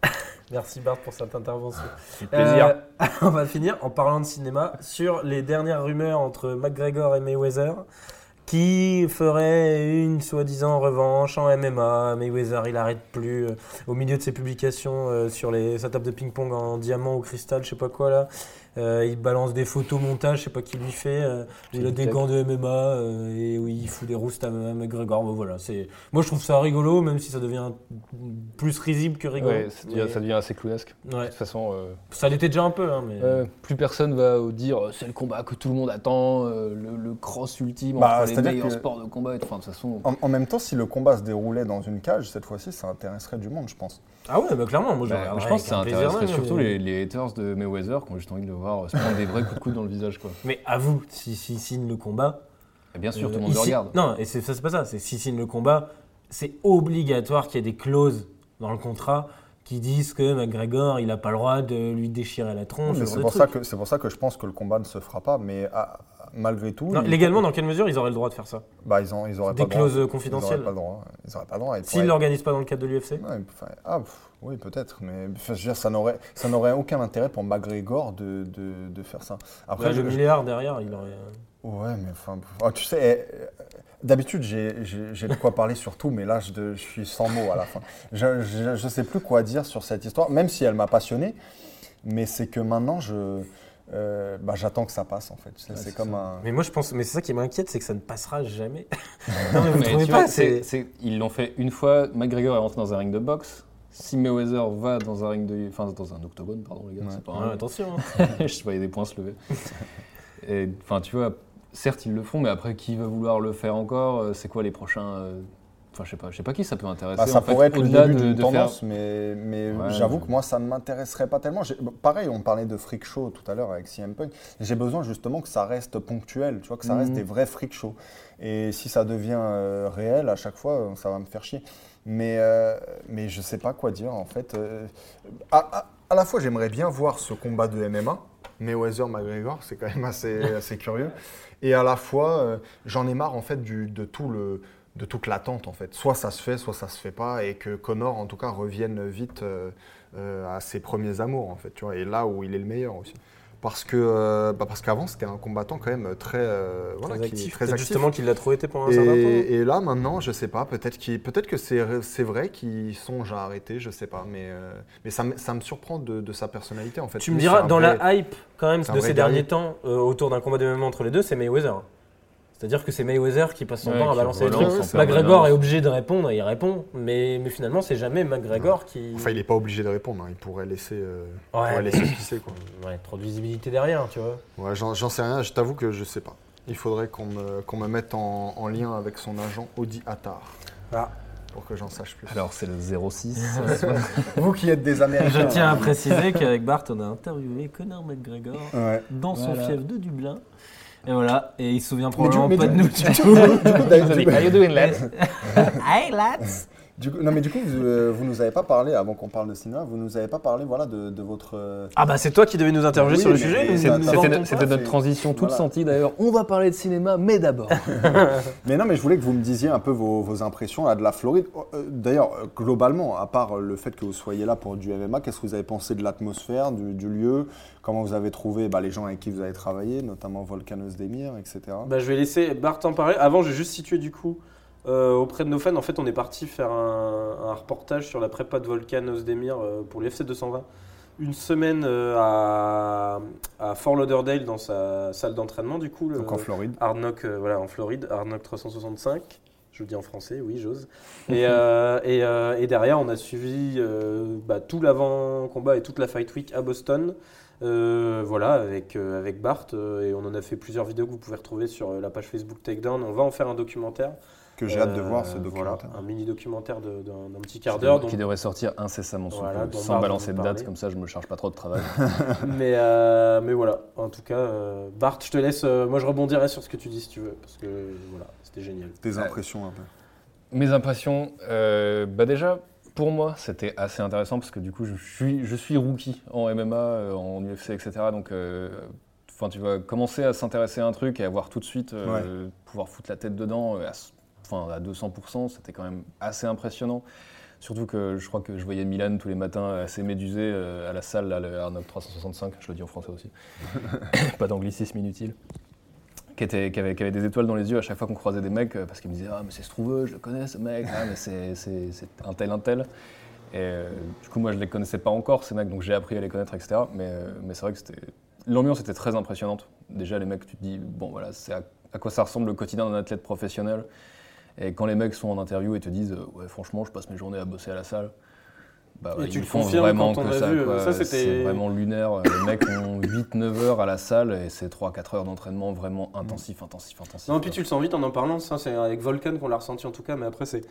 Merci Bart pour cette intervention. plaisir. Euh, on va finir en parlant de cinéma sur les dernières rumeurs entre McGregor et Mayweather qui ferait une soi-disant revanche en MMA. Mayweather, il arrête plus euh, au milieu de ses publications euh, sur les, sa table de ping-pong en diamant ou cristal, je sais pas quoi là. Euh, il balance des photos montage, je sais pas qui lui fait. euh, où il a des gants de MMA euh, et où il fout des roustes à, McGregor. Bon, voilà, c'est. Moi, je trouve ça rigolo, même si ça devient plus risible que rigolo. Ouais, ça devient, Mais- ça devient assez clownesque. ouais. De toute façon, euh, Ça l'était déjà un peu, hein, mais. euh, plus personne va dire c'est le combat que tout le monde attend, euh, le, le cross ultime Bah, entre les meilleurs que- sports de combat. Et tout. Enfin, de toute façon, En, en même temps, si le combat se déroulait dans une cage, cette fois-ci, ça intéresserait du monde, je pense. Ah ouais, bah clairement, moi je bah, je pense que ça intéresserait surtout mais- les, les haters de Mayweather qui ont juste envie de le voir se prendre des vrais coups de coude dans le visage. Quoi. Mais avoue, s'il si, signe le combat. Et bien sûr, euh, tout le monde le si- regarde. Non, et c'est ça, c'est pas ça. C'est s'il signe le combat, c'est obligatoire qu'il y ait des clauses dans le contrat qui disent que McGregor, il a pas le droit de lui déchirer la tronche. C'est pour, ça que, c'est pour ça que je pense que le combat ne se fera pas, mais malgré tout. Non, légalement, dans quelle mesure ils auraient le droit de faire ça bah, ils, ont, ils auraient Des pas le droit. clauses Ils confidentielles n'auraient pas le droit. Ils auraient pas le droit. Ils S'ils pourraient- l'organisent pas dans le cadre de l'UFC Ouais, ah, oui, peut-être, mais enfin, je veux dire, ça n'aurait, ça n'aurait aucun intérêt pour McGregor de, de, de faire ça. Après, Le je- milliard derrière, il aurait. Ouais, mais enfin, ah, tu sais, eh, euh, d'habitude, j'ai, de quoi (laughs) parler sur tout, mais là, je, je suis sans mots à la fin. Je, je sais plus quoi dire sur cette histoire, même si elle m'a passionné, mais c'est que maintenant, je, euh, bah, j'attends que ça passe, en fait. C'est, comme ça. un... Mais moi je pense, mais c'est ça qui m'inquiète, c'est que ça ne passera jamais. (laughs) non mais vous Mais trouvez tu pas vois, c'est... c'est- c'est- ils l'ont fait une fois. McGregor est rentré dans un ring de boxe. Si Mayweather va dans un ring de, enfin dans un octogone, pardon les gars, Ouais. c'est pas Ouais, un attention. hein. (laughs) je voyais des points se lever. (laughs) Enfin, tu vois, certes ils le font, mais après qui va vouloir le faire encore? Euh, C'est quoi les prochains euh, Enfin, je sais pas, je sais pas qui ça peut intéresser. Bah, ça en fait, pourrait être le début de- d'une faire- tendance, mais, mais Ouais, j'avoue que moi, ça ne m'intéresserait pas tellement. Pareil, on parlait de freak show tout à l'heure avec CM Punk. J'ai besoin justement que ça reste ponctuel, tu vois, que ça reste Mhm. des vrais freak shows. Et si ça devient euh, réel à chaque fois, ça va me faire chier. Mais, euh, mais je sais pas quoi dire en fait. Euh, à, à- à la fois, j'aimerais bien voir ce combat de MMA. Mayweather McGregor, c'est quand même assez, (laughs) assez curieux. Et à la fois, euh, j'en ai marre en fait du, de tout le de toute l'attente en fait. Soit ça se fait, soit ça se fait pas, et que Connor en tout cas revienne vite euh, euh, à ses premiers amours en fait, tu vois, et là où il est le meilleur aussi. Parce que euh, bah, parce qu'avant c'était un combattant quand même très voilà, Très qui- actif. très Peut-être actif. justement qu'il l'a trop été pendant un certain temps. Et, et là maintenant, je sais pas, peut-être peut-être que c'est vrai qu'il songe à arrêter, je sais pas, mais mais ça, me- ça me surprend de, de sa personnalité en fait. Tu me diras, dans vrai- la hype quand même de ces derniers temps autour d'un combat de MMA entre les deux, c'est Mayweather. C'est-à-dire que c'est Mayweather qui passe son Ouais, temps à balancer les trucs. McGregor est obligé de répondre, et il répond, mais, mais finalement c'est jamais McGregor qui. Enfin, il n'est pas obligé de répondre, hein, il pourrait laisser, euh, il Ouais, pourrait laisser pisser quoi. Ouais, trop de visibilité derrière, tu vois. Ouais, j'en sais rien, je t'avoue que je sais pas. Il faudrait qu'on me, qu'on me mette en, en lien avec son agent Audi Attar. Ah. Pour que j'en sache plus. Alors, c'est le 06. (laughs) vous qui êtes des Américains. Je tiens à préciser qu'avec Bart, on a interviewé Conor McGregor Ouais. dans son Voilà. fief de Dublin. Et voilà, et il se souvient probablement pas de nous. (laughs) du coup- How you doing, lads? (laughs) Hey lads du coup- non mais du coup, vous, euh, vous nous avez pas parlé, avant qu'on parle de cinéma, vous nous avez pas parlé voilà, de, de votre... euh, Ah bah c'est toi qui devais nous interroger Oui, sur le mais sujet. nous- c'est- nous c'était- vantons C'était pas. c'était notre transition toute voilà. sentie d'ailleurs. On va parler de cinéma, mais d'abord. (laughs) Mais non, mais je voulais que vous me disiez un peu vos, vos impressions là, de la Floride. Euh, D'ailleurs, euh, globalement, à part le fait que vous soyez là pour du MMA, qu'est-ce que vous avez pensé de l'atmosphère, du, du lieu? Comment vous avez trouvé bah, les gens avec qui vous avez travaillé, notamment Volcanos Demir, etc. Bah, je vais laisser Bart en parler. Avant, je vais juste situer du coup euh, auprès de nos fans. En fait, on est parti faire un, un reportage sur la prépa de Volcan Ozdemir euh, pour l'UFC 220. Une semaine euh, à, à Fort Lauderdale dans sa salle d'entraînement, du coup. le- Donc en Floride. Hard Knock, euh, voilà, en Floride, Hard Knock 365. Je le dis en français, oui, j'ose. Et, (laughs) et, et derrière, on a suivi bah, tout l'avant-combat et toute la Fight Week à Boston. Euh, voilà, avec, euh, avec Bart. euh, et on en a fait plusieurs vidéos que vous pouvez retrouver sur la page Facebook Takedown. On va en faire un documentaire. Que j'ai hâte de Euh, voir ce voilà, documentaire. un mini documentaire d'un petit quart d'heure. Qui devrait sortir incessamment sous Voilà, peu, dont sans Bart balancer de date, comme ça je me charge pas trop de travail. (laughs) mais, euh, mais voilà, en tout cas, euh, Bart, je te laisse. euh, moi, je rebondirai sur ce que tu dis si tu veux, parce que voilà, c'était génial. Tes Ouais. impressions un peu. Mes impressions, euh, bah déjà, pour moi, c'était assez intéressant parce que du coup, je suis, je suis rookie en MMA, en UFC, etc. Donc, euh, enfin, tu vas commencer à s'intéresser à un truc et à voir tout de suite euh, pouvoir foutre la tête dedans euh, à, enfin, à 200%. C'était quand même assez impressionnant. Surtout que je crois que je voyais Milan tous les matins assez médusé euh, à la salle, le Arnold 365, je le dis en français aussi. (laughs) Pas d'anglicisme inutile. Qui, était, qui, avait, qui avait des étoiles dans les yeux à chaque fois qu'on croisait des mecs euh, parce qu'ils me disaient Ah, mais c'est Strouveux, je le connais ce mec, ah, mais c'est c'est- c'est un tel, un tel. Et euh, du coup, moi, je les connaissais pas encore, ces mecs, donc j'ai appris à les connaître, etc. Mais, euh, mais c'est vrai que c'était. L'ambiance était très impressionnante. Déjà, les mecs, tu te dis Bon, voilà, c'est à, à quoi ça ressemble le quotidien d'un athlète professionnel. Et quand les mecs sont en interview et te disent euh, Ouais, franchement, je passe mes journées à bosser à la salle. Bah, Et ouais, tu ils le font confirmes vraiment quand on que a ça. vu, quoi. ça, c'était- c'est vraiment lunaire. Euh, Les mecs ont 8-9 heures à la salle et c'est 3-4 heures d'entraînement vraiment intensif, intensif, intensif. Non, puis tu le sens vite en en parlant, ça c'est avec Volcan qu'on l'a ressenti en tout cas, mais après c'est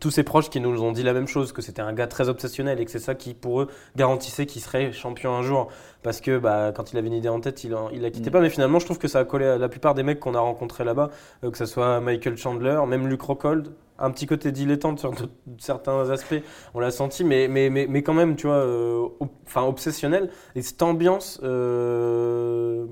tous ses proches qui nous ont dit la même chose, que c'était un gars très obsessionnel et que c'est ça qui pour eux garantissait qu'il serait champion un jour, parce que bah, quand il avait une idée en tête, il, en- il la quittait Mm. pas, mais finalement je trouve que ça a collé à la plupart des mecs qu'on a rencontrés là-bas, euh, que ce soit Michael Chandler, même Luke Rockhold, un petit côté dilettante sur de- certains aspects, on l'a senti, mais, mais, mais, mais quand même, tu vois, euh, ob- obsessionnel, et cette ambiance... euh,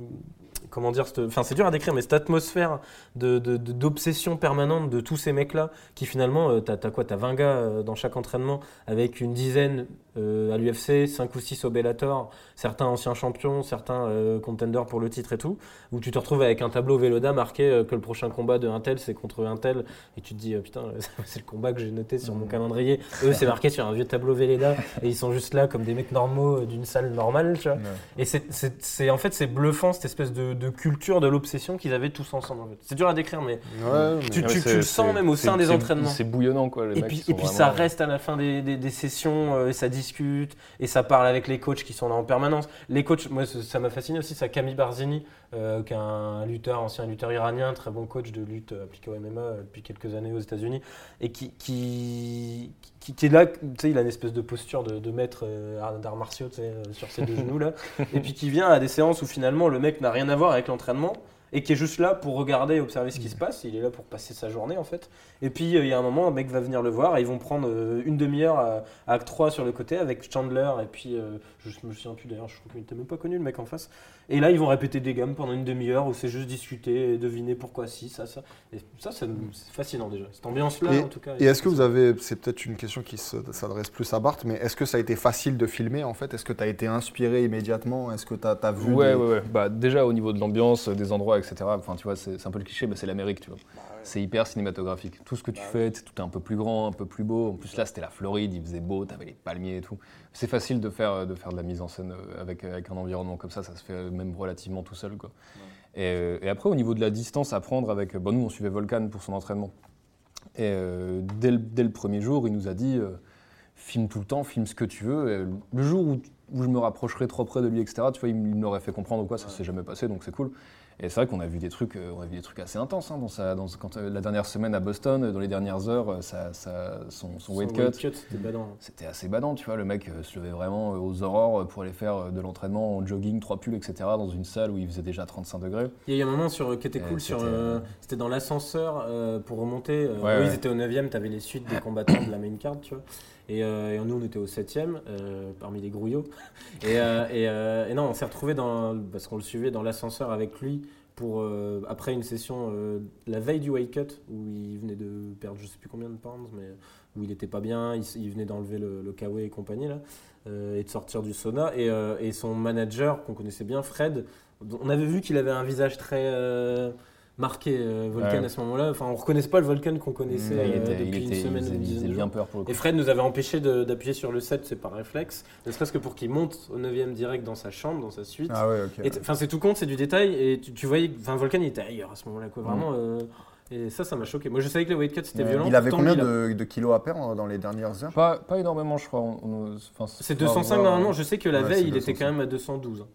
comment dire, enfin c'est dur à décrire, mais cette atmosphère de- de- de- d'obsession permanente de tous ces mecs-là, qui finalement, euh, t'as t'as quoi T'as 20 gars euh, dans chaque entraînement, avec une dizaine euh, à l'UFC, 5 ou 6 au Bellator, certains anciens champions, certains contenders pour le titre et tout, où tu te retrouves avec un tableau Véloda marqué que le prochain combat de un tel, c'est contre un tel, et tu te dis, putain, (laughs) c'est le combat que j'ai noté sur mon calendrier. (laughs) Eux, c'est marqué sur un vieux tableau Véleda, et ils sont juste là comme des mecs normaux d'une salle normale, tu vois. Et c'est- en fait c'est bluffant cette espèce de, de culture de l'obsession qu'ils avaient tous ensemble. en fait. Dur à décrire, mais Ouais, mais- tu, Ouais, tu- c'est- tu le sens même au sein des entraînements. C'est bouillonnant, quoi. Les Et mecs, puis, et puis ça vraiment- reste à la fin des, des- des sessions euh, et ça discute et ça parle avec les coachs qui sont là en permanence. Les coachs, moi ça m'a fasciné aussi, ça Camille Barzini, euh, qui est un lutteur, ancien lutteur iranien, très bon coach de lutte euh, appliqué au MMA euh, depuis quelques années aux États-Unis et qui, qui, qui, qui est là, tu sais, il a une espèce de posture de, de maître euh, d'arts martiaux tu sais, euh, sur ses deux (laughs) genoux là, et puis qui vient à des séances où finalement le mec n'a rien à voir avec l'entraînement et qui est juste là pour regarder et observer ce qui se passe. Il est là pour passer sa journée en fait. Et puis euh, il y a un moment, un mec va venir le voir et ils vont prendre euh, une demi-heure à, à Acte 3 sur le côté avec Chandler et puis euh, je me souviens plus d'ailleurs, je trouve qu'il était même pas connu le mec en face. Et là ils vont répéter des gammes pendant une demi-heure où c'est juste discuter et deviner pourquoi si, ça, ça. Et ça, c'est fascinant déjà. Cette ambiance-là en tout cas. Et est-ce que vous avez, c'est peut-être une question qui se- s'adresse plus à Bart, mais est-ce que ça a été facile de filmer en fait? Est-ce que tu as été inspiré immédiatement? Est-ce que tu as, vu Ouais, des- ouais, ouais. Bah, déjà au niveau de l'ambiance, euh, des endroits, etc. Enfin, tu vois, c'est un peu le cliché, mais c'est l'Amérique, tu vois. C'est hyper cinématographique. Tout ce que tu fais, c'est tout est un peu plus grand, un peu plus beau. En plus, là, c'était la Floride, il faisait beau, t'avais les palmiers et tout. C'est facile de faire, de faire de la mise en scène euh, avec, avec un environnement comme ça, ça se fait euh, même relativement tout seul, quoi. Et, euh, et après, au niveau de la distance à prendre avec. Bon, nous, on suivait Volcan pour son entraînement. Et euh, dès, le, dès le premier jour, il nous a dit euh, filme tout le temps, filme ce que tu veux. Et le jour où, où je me rapprocherai trop près de lui, etc., tu vois, il m'aurait fait comprendre ou quoi, ça s'est jamais passé, donc c'est cool. Et c'est vrai qu'on a vu des trucs, euh, on a vu des trucs assez intenses hein, dans sa, dans, quand, euh, la dernière semaine à Boston, euh, dans les dernières heures, ça, ça- son, son Son weight cut. c'était badant. C'était assez badant, tu vois, le mec se levait vraiment aux aurores pour aller faire de l'entraînement en jogging, trois pulls, etc., dans une salle où il faisait déjà 35 degrés. Il y a eu un moment sur, qui était cool, c'était, euh, dans l'ascenseur euh, pour remonter. Euh, Ouais, eux, ouais. ils étaient au 9ème, tu avais les suites des combattants de la main card, tu vois. Et, euh, et nous, on était au 7ème, euh, parmi les grouillots. (laughs) Et, euh, euh, et non, on s'est retrouvés dans, parce qu'on le suivait dans l'ascenseur avec lui pour, après une session la veille du weight cut, où il venait de perdre je sais plus combien de pounds, mais où il était pas bien, il, venait d'enlever le, le et compagnie, là, et de sortir du sauna. Et, son manager, qu'on connaissait bien, Fred, on avait vu qu'il avait un visage très marqué, euh, Volcan, Ouais. à ce moment-là. Enfin, on reconnaissait pas le Volcan qu'on connaissait Ouais, il euh, était, depuis il était- une il semaine faisait- ou une il bien peur pour le coup. Et Fred nous avait empêché d'appuyer sur le 7, c'est par réflexe, ne serait-ce que pour qu'il monte au 9ème direct dans sa chambre, dans sa suite. Ah ouais, ok. Enfin, c'est tout compte, c'est du détail. Et tu, tu voyais, enfin, Volcan il était ailleurs à ce moment-là, quoi. Vraiment. euh, et ça, ça m'a choqué. Moi, je savais que le weight cut c'était Ouais. violent. il avait combien il de, de kilos à perdre dans les dernières heures? Pas, pas énormément, je crois. on- on- enfin, C'est faudra 205 voir. normalement. Je sais que la Ouais, veille, il était 205. quand même à 212. hein.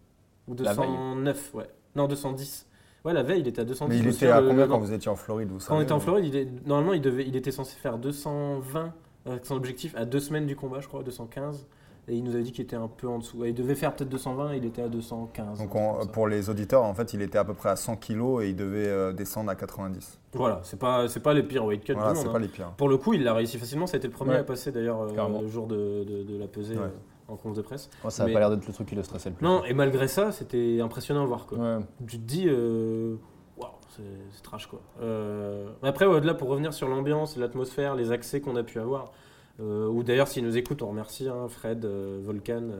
Ou La veille 209, ouais. Non, 210. Ouais, la veille, il était à 210. Mais il était à combien quand vous étiez en Floride vous Quand on était en euh Floride, il est- normalement, il, devait, il était censé faire 220 avec son objectif à deux semaines du combat, je crois, 215. Et il nous avait dit qu'il était un peu en dessous. Et il devait faire peut-être 220, il était à 215. Donc on- pour les auditeurs, en fait, il était à peu près à 100 kilos et il devait euh, descendre à 90. Voilà, c'est pas, c'est pas les pires weight cuts Voilà, du monde. pas hein. les pires. Pour le coup, il l'a réussi facilement. Ça a été le premier Ouais. à passer d'ailleurs euh, le jour de, de- de la pesée Ouais. En conf de presse. Ouais, ça n'a pas l'air d'être le truc qui le stressait le plus. Non, et malgré ça, c'était impressionnant à voir. Quoi. Ouais. Tu te dis, euh, waouh, c'est, c'est trash quoi. Euh, après, au-delà, pour revenir sur l'ambiance, l'atmosphère, les accès qu'on a pu avoir, euh, ou d'ailleurs, s'ils nous écoutent, on remercie hein, Fred, euh, Volcan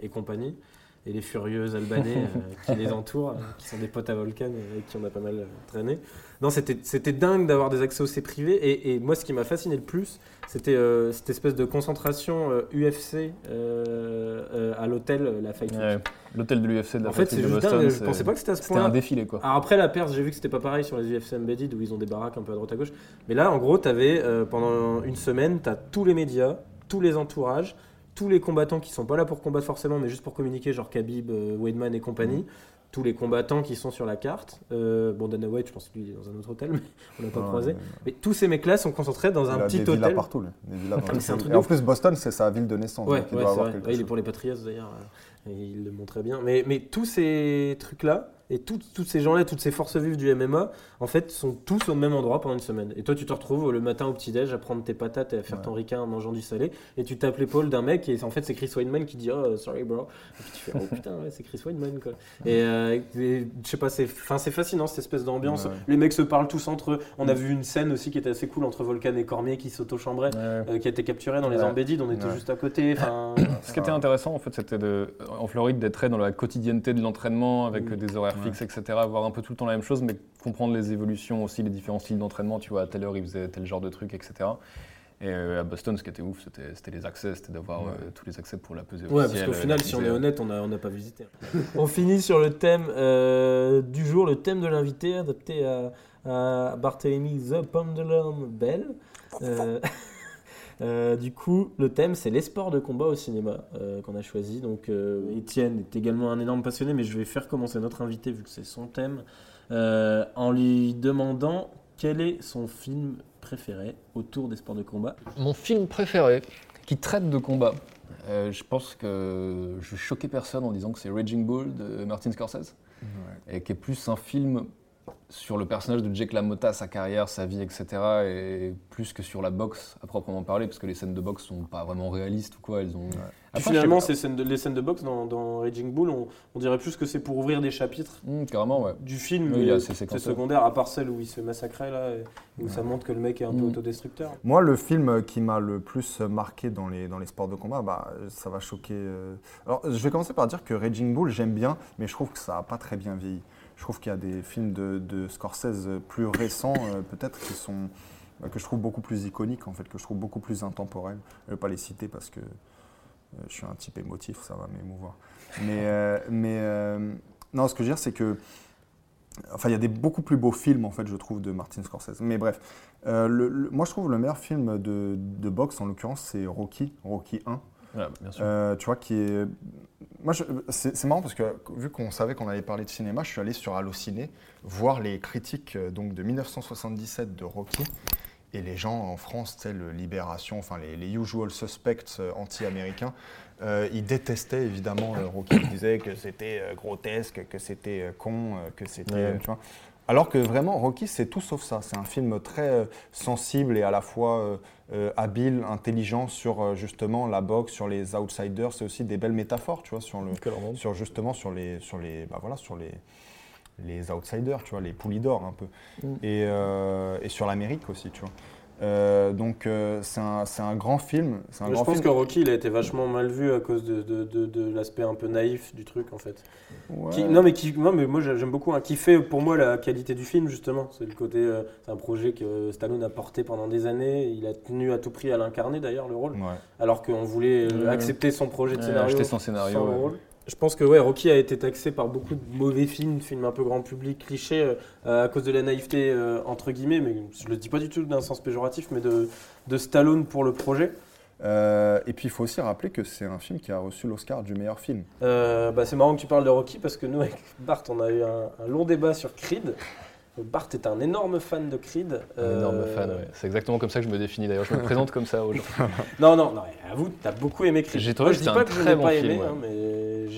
et compagnie, et les furieux albanais qui les (laughs) entourent, qui sont des potes à Volcan et avec qui on a pas mal traîné. Non, c'était, c'était dingue d'avoir des accès aussi privés, et, et moi, ce qui m'a fasciné le plus, c'était euh, cette espèce de concentration euh, UFC euh, euh, à l'hôtel, la Fight. Ouais. L'hôtel de l'UFC de la En fait, de Boston, dingue, je pensais pas que c'était à ce C'était point-là. un défilé quoi. Alors après la Perse, j'ai vu que c'était pas pareil sur les UFC Embedded où ils ont des baraques un peu à droite à gauche. Mais là, en gros, t'avais pendant une semaine, t'as tous les médias, tous les entourages, tous les combattants qui sont pas là pour combattre forcément, mais juste pour communiquer, genre Khabib, Weidman et compagnie. Tous les combattants qui sont sur la carte. Euh, bon, Dana White, je pense que lui, il est dans un autre hôtel, mais on l'a pas Ouais, croisé. ouais. Mais tous ces mecs-là sont concentrés dans un petit hôtel. partout. Des villas villes. truc Et en plus, Boston, c'est sa ville de naissance. Donc il doit c'est avoir vrai. quelque Ouais, il est pour les Patriots d'ailleurs. il le montrait bien. Mais, mais tous ces trucs-là, et tous ces gens-là, toutes ces forces vives du MMA, en fait, sont tous au même endroit pendant une semaine. Et toi, tu te retrouves le matin au petit-déj à prendre tes patates et à faire Ouais. ton ricain en mangeant du salé. Et tu tapes l'épaule d'un mec, et en fait, c'est Chris Weidman qui dit Oh, sorry, bro. Et puis tu fais Oh putain, ouais, c'est Chris Weidman, quoi. Et, euh, et je sais pas, c'est fascinant cette espèce d'ambiance. Ouais. Les mecs se parlent tous entre eux. On a vu une scène aussi qui était assez cool entre Volcan et Cormier qui s'auto-chambraient. Euh, qui a été capturé dans les embedded, on était juste à côté. Enfin, (coughs) Ce qui était intéressant, en fait, c'était en Floride d'être dans la quotidienneté de l'entraînement, avec Mm. des horaires Ouais. fixes, etc. Voir un peu tout le temps la même chose, mais comprendre les évolutions aussi, les différents styles d'entraînement. Tu vois, à telle heure, il faisait tel genre de truc, etc. Et euh, à Boston, ce qui était ouf, c'était c'était les accès, c'était d'avoir Ouais. euh, tous les accès pour la pesée Ouais, parce officielle, qu'au final, si on est honnête, on n'a on n'a pas visité. (laughs) on finit sur le thème euh, du jour, le thème de l'invité, adapté à, à Barthélemy The Pendulum Bell. Euh, (laughs) Euh, du coup, le thème, c'est les sports de combat au cinéma euh, qu'on a choisi. Donc, euh, Étienne est également un énorme passionné, mais je vais faire commencer notre invité, vu que c'est son thème, euh, en lui demandant quel est son film préféré autour des sports de combat. Mon film préféré qui traite de combat, euh, je pense que je vais choquer personne en disant que c'est Raging Bull de Martin Scorsese, et qui est plus un film sur le personnage de Jake LaMotta, sa carrière, sa vie, etc., et plus que sur la boxe à proprement parler, parce que les scènes de boxe sont pas vraiment réalistes ou quoi. Elles ont. Puis Après, finalement, ces scènes de- les scènes de boxe dans, dans Raging Bull, on, on dirait plus que c'est pour ouvrir des chapitres carrément, ouais. du film. Oui, c'est secondaire, à part celle où il se fait massacrer, là, et où ça montre que le mec est un peu Mm. autodestructeur. Moi, le film qui m'a le plus marqué dans les, dans les sports de combat, bah, ça va choquer. euh. Alors, je vais commencer par dire que Raging Bull, j'aime bien, mais je trouve que ça n'a pas très bien vieilli. Je trouve qu'il y a des films de, de Scorsese plus récents, euh, peut-être, qui sont bah, que je trouve beaucoup plus iconiques, en fait, que je trouve beaucoup plus intemporels. Je ne vais pas les citer parce que euh, je suis un type émotif, ça va m'émouvoir. Mais, euh, mais non, ce que je veux dire, c'est que Enfin, il y a des beaucoup plus beaux films, en fait, je trouve, de Martin Scorsese. Mais bref, moi, je trouve le meilleur film de, de boxe, en l'occurrence, c'est Rocky, Rocky 1. Ouais, bien sûr. Euh, tu vois, qui est. Moi, je- c'est marrant parce que vu qu'on savait qu'on allait parler de cinéma, je suis allé sur Allociné voir les critiques euh, donc, de 1977 de Rocky. Et les gens en France, tu sais, le Libération, enfin les, les usual suspects euh, anti-américains, euh, ils détestaient évidemment Rocky. Ils disaient que c'était grotesque, que c'était con, que c'était. Ouais. Alors que vraiment, Rocky, c'est tout sauf ça. C'est un film très euh, sensible et à la fois euh, euh, habile, intelligent sur justement la boxe, sur les outsiders. C'est aussi des belles métaphores, tu vois, sur le, sur justement sur les, sur les, bah voilà, sur les, les outsiders, tu vois, les poulies d'or un peu, Mm. et, euh, et sur l'Amérique aussi, tu vois. Euh, donc euh, c'est un, c'est un grand film. Un Mais je grand pense film. que Rocky, il a été vachement mal vu à cause de, de, de- de l'aspect un peu naïf du truc, en fait. Ouais. Qui- non, mais, qui, non, mais moi j'aime beaucoup. hein, qui fait pour moi la qualité du film, justement. C'est le côté. euh, c'est un projet que Stallone a porté pendant des années. Il a tenu à tout prix à l'incarner d'ailleurs, le rôle. Ouais. Alors qu'on voulait euh, accepter son projet de Ouais, scénario. acheter son scénario, sans le ouais. rôle. Je pense que ouais, Rocky a été taxé par beaucoup de mauvais films, films un peu grand public, clichés, euh, à cause de la naïveté, euh, entre guillemets, mais je le dis pas du tout d'un sens péjoratif, mais de, de Stallone pour le projet. Euh, et puis il faut aussi rappeler que c'est un film qui a reçu l'Oscar du meilleur film. Bah, c'est marrant que tu parles de Rocky parce que nous, avec Bart, on a eu un, un long débat sur Creed. Bart est un énorme fan de Creed. Un Euh, énorme fan, ouais. C'est exactement comme ça que je me définis d'ailleurs. Je me présente comme ça aux gens. (laughs) Non, non, non, avoue, t'as beaucoup aimé Creed. J'ai trouvé Moi, je dis c'était pas un que je bon pas film, aimé, ouais. hein, mais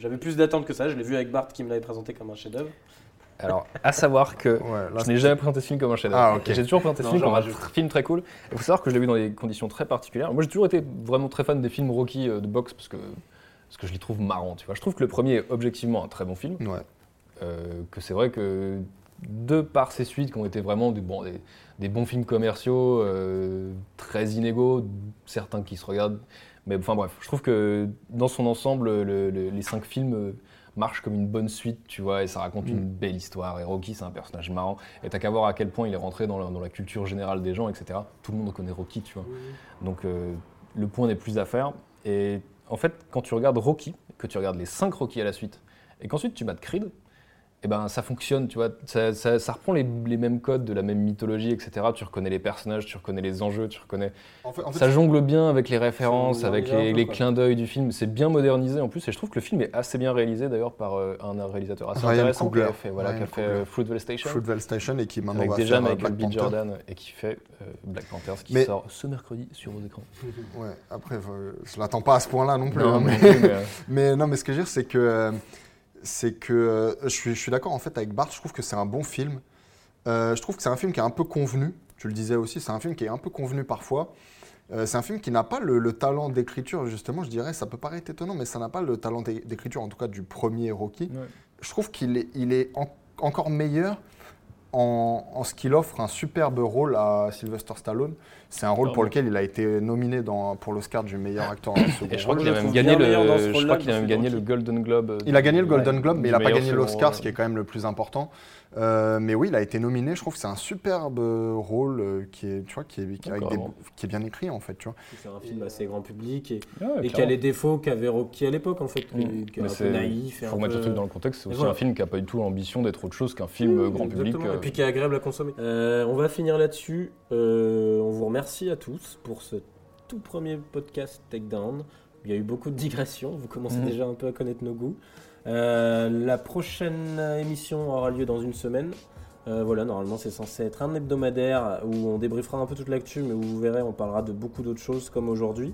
j'avais plus d'attentes que ça. Je l'ai vu avec Bart qui me l'avait présenté comme un chef-d'œuvre. Alors, à savoir que Ouais, je n'ai jamais présenté ce film comme un chef-d'œuvre. Ah. J'ai toujours présenté ce film comme un film très cool. Il faut savoir que je l'ai vu dans des conditions très particulières. Moi, j'ai toujours été vraiment très fan des films Rocky euh, de boxe parce que, parce que je les trouve marrants. Tu vois. Je trouve que le premier est objectivement un très bon film. Ouais. Euh, que c'est vrai que de par ses suites qui ont été vraiment des, bon, des, des bons films commerciaux, euh, très inégaux, certains qui se regardent. Mais enfin bref, je trouve que dans son ensemble, le- le- les cinq films euh, marchent comme une bonne suite, tu vois, et ça raconte Mm. une belle histoire. Et Rocky, c'est un personnage marrant. Et t'as qu'à voir à quel point il est rentré dans la, dans la culture générale des gens, etc. Tout le monde connaît Rocky, tu vois. Donc euh, le point n'est plus à faire. Et en fait, quand tu regardes Rocky, que tu regardes les 5 Rocky à la suite, et qu'ensuite tu mates Creed, eh ben, ça fonctionne, tu vois. Ça, ça- ça reprend les, les mêmes codes de la même mythologie, etc. Tu reconnais les personnages, tu reconnais les enjeux, tu reconnais. En fait, en fait, Ça jongle bien avec les références, avec les, clins d'œil du film. C'est bien modernisé en plus, et je trouve que le film est assez bien réalisé d'ailleurs par euh, un réalisateur assez Ryan intéressant qui a fait, voilà, qui a fait euh, Fruitvale Station. Fruitvale Station et qui maintenant avec va déjà faire euh, Michael Black B. Panther. Jordan et qui fait euh, Black Panthers qui Mais- sort ce mercredi sur vos écrans. Ouais, après, je l'attends pas à ce point-là non plus. Non, hein, mais, plus, mais, euh, (laughs) mais non, mais ce que je veux dire, c'est que, euh, c'est que euh, je suis, je suis d'accord en fait avec Bart. Je trouve que c'est un bon film. Euh, je trouve que c'est un film qui est un peu convenu. Tu le disais aussi, c'est un film qui est un peu convenu parfois. Euh, c'est un film qui n'a pas le, le talent d'écriture, justement, je dirais, ça peut paraître étonnant, mais ça n'a pas le talent d'é- d'écriture, en tout cas du premier Rocky. Ouais. Je trouve qu'il est, il est en- encore meilleur en, en ce qu'il offre un superbe rôle à Sylvester Stallone. C'est un rôle pour lequel il a été nominé dans, pour l'oscar du meilleur acteur en second Et je crois qu'il a même gagné le, je crois qu'il a même gagné le Rocky. Golden Globe. Il a gagné le Ouais, Golden Globe, mais il n'a du pas meilleur gagné l'Oscar, ce qui est quand même le plus important. Euh, mais oui, il a été nominé. Je trouve que c'est un superbe euh, rôle euh, qui est, tu vois, qui est, qui est avec des- D'accord. qui est bien écrit en fait, tu vois. C'est un film assez grand public et, Ouais, et qui a les défauts qu'avait Rocky à l'époque en fait, qui, Mm. qui est Mais un peu c'est- naïf. et faut un remettre peu- le truc dans le contexte, c'est Et aussi voilà. un film qui n'a pas du tout l'ambition d'être autre chose qu'un film euh, grand public. Exactement, Et puis qui est agréable à consommer. Euh, on va finir là-dessus. Euh, on vous remercie à tous pour ce tout premier podcast Takedown. Il y a eu beaucoup de digressions. Vous commencez Mhm. déjà un peu à connaître nos goûts. Euh, la prochaine émission aura lieu dans une semaine. Euh, voilà, normalement c'est censé être un hebdomadaire où on débriefera un peu toute l'actu, mais où vous verrez, on parlera de beaucoup d'autres choses comme aujourd'hui.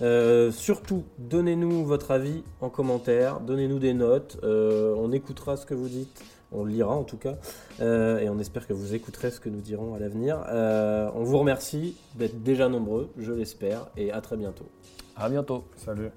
Euh, surtout, donnez-nous votre avis en commentaire, donnez-nous des notes, euh, on écoutera ce que vous dites, on le lira en tout cas, euh, et on espère que vous écouterez ce que nous dirons à l'avenir. Euh, on vous remercie d'être déjà nombreux, je l'espère, et à très bientôt. À bientôt. Salut.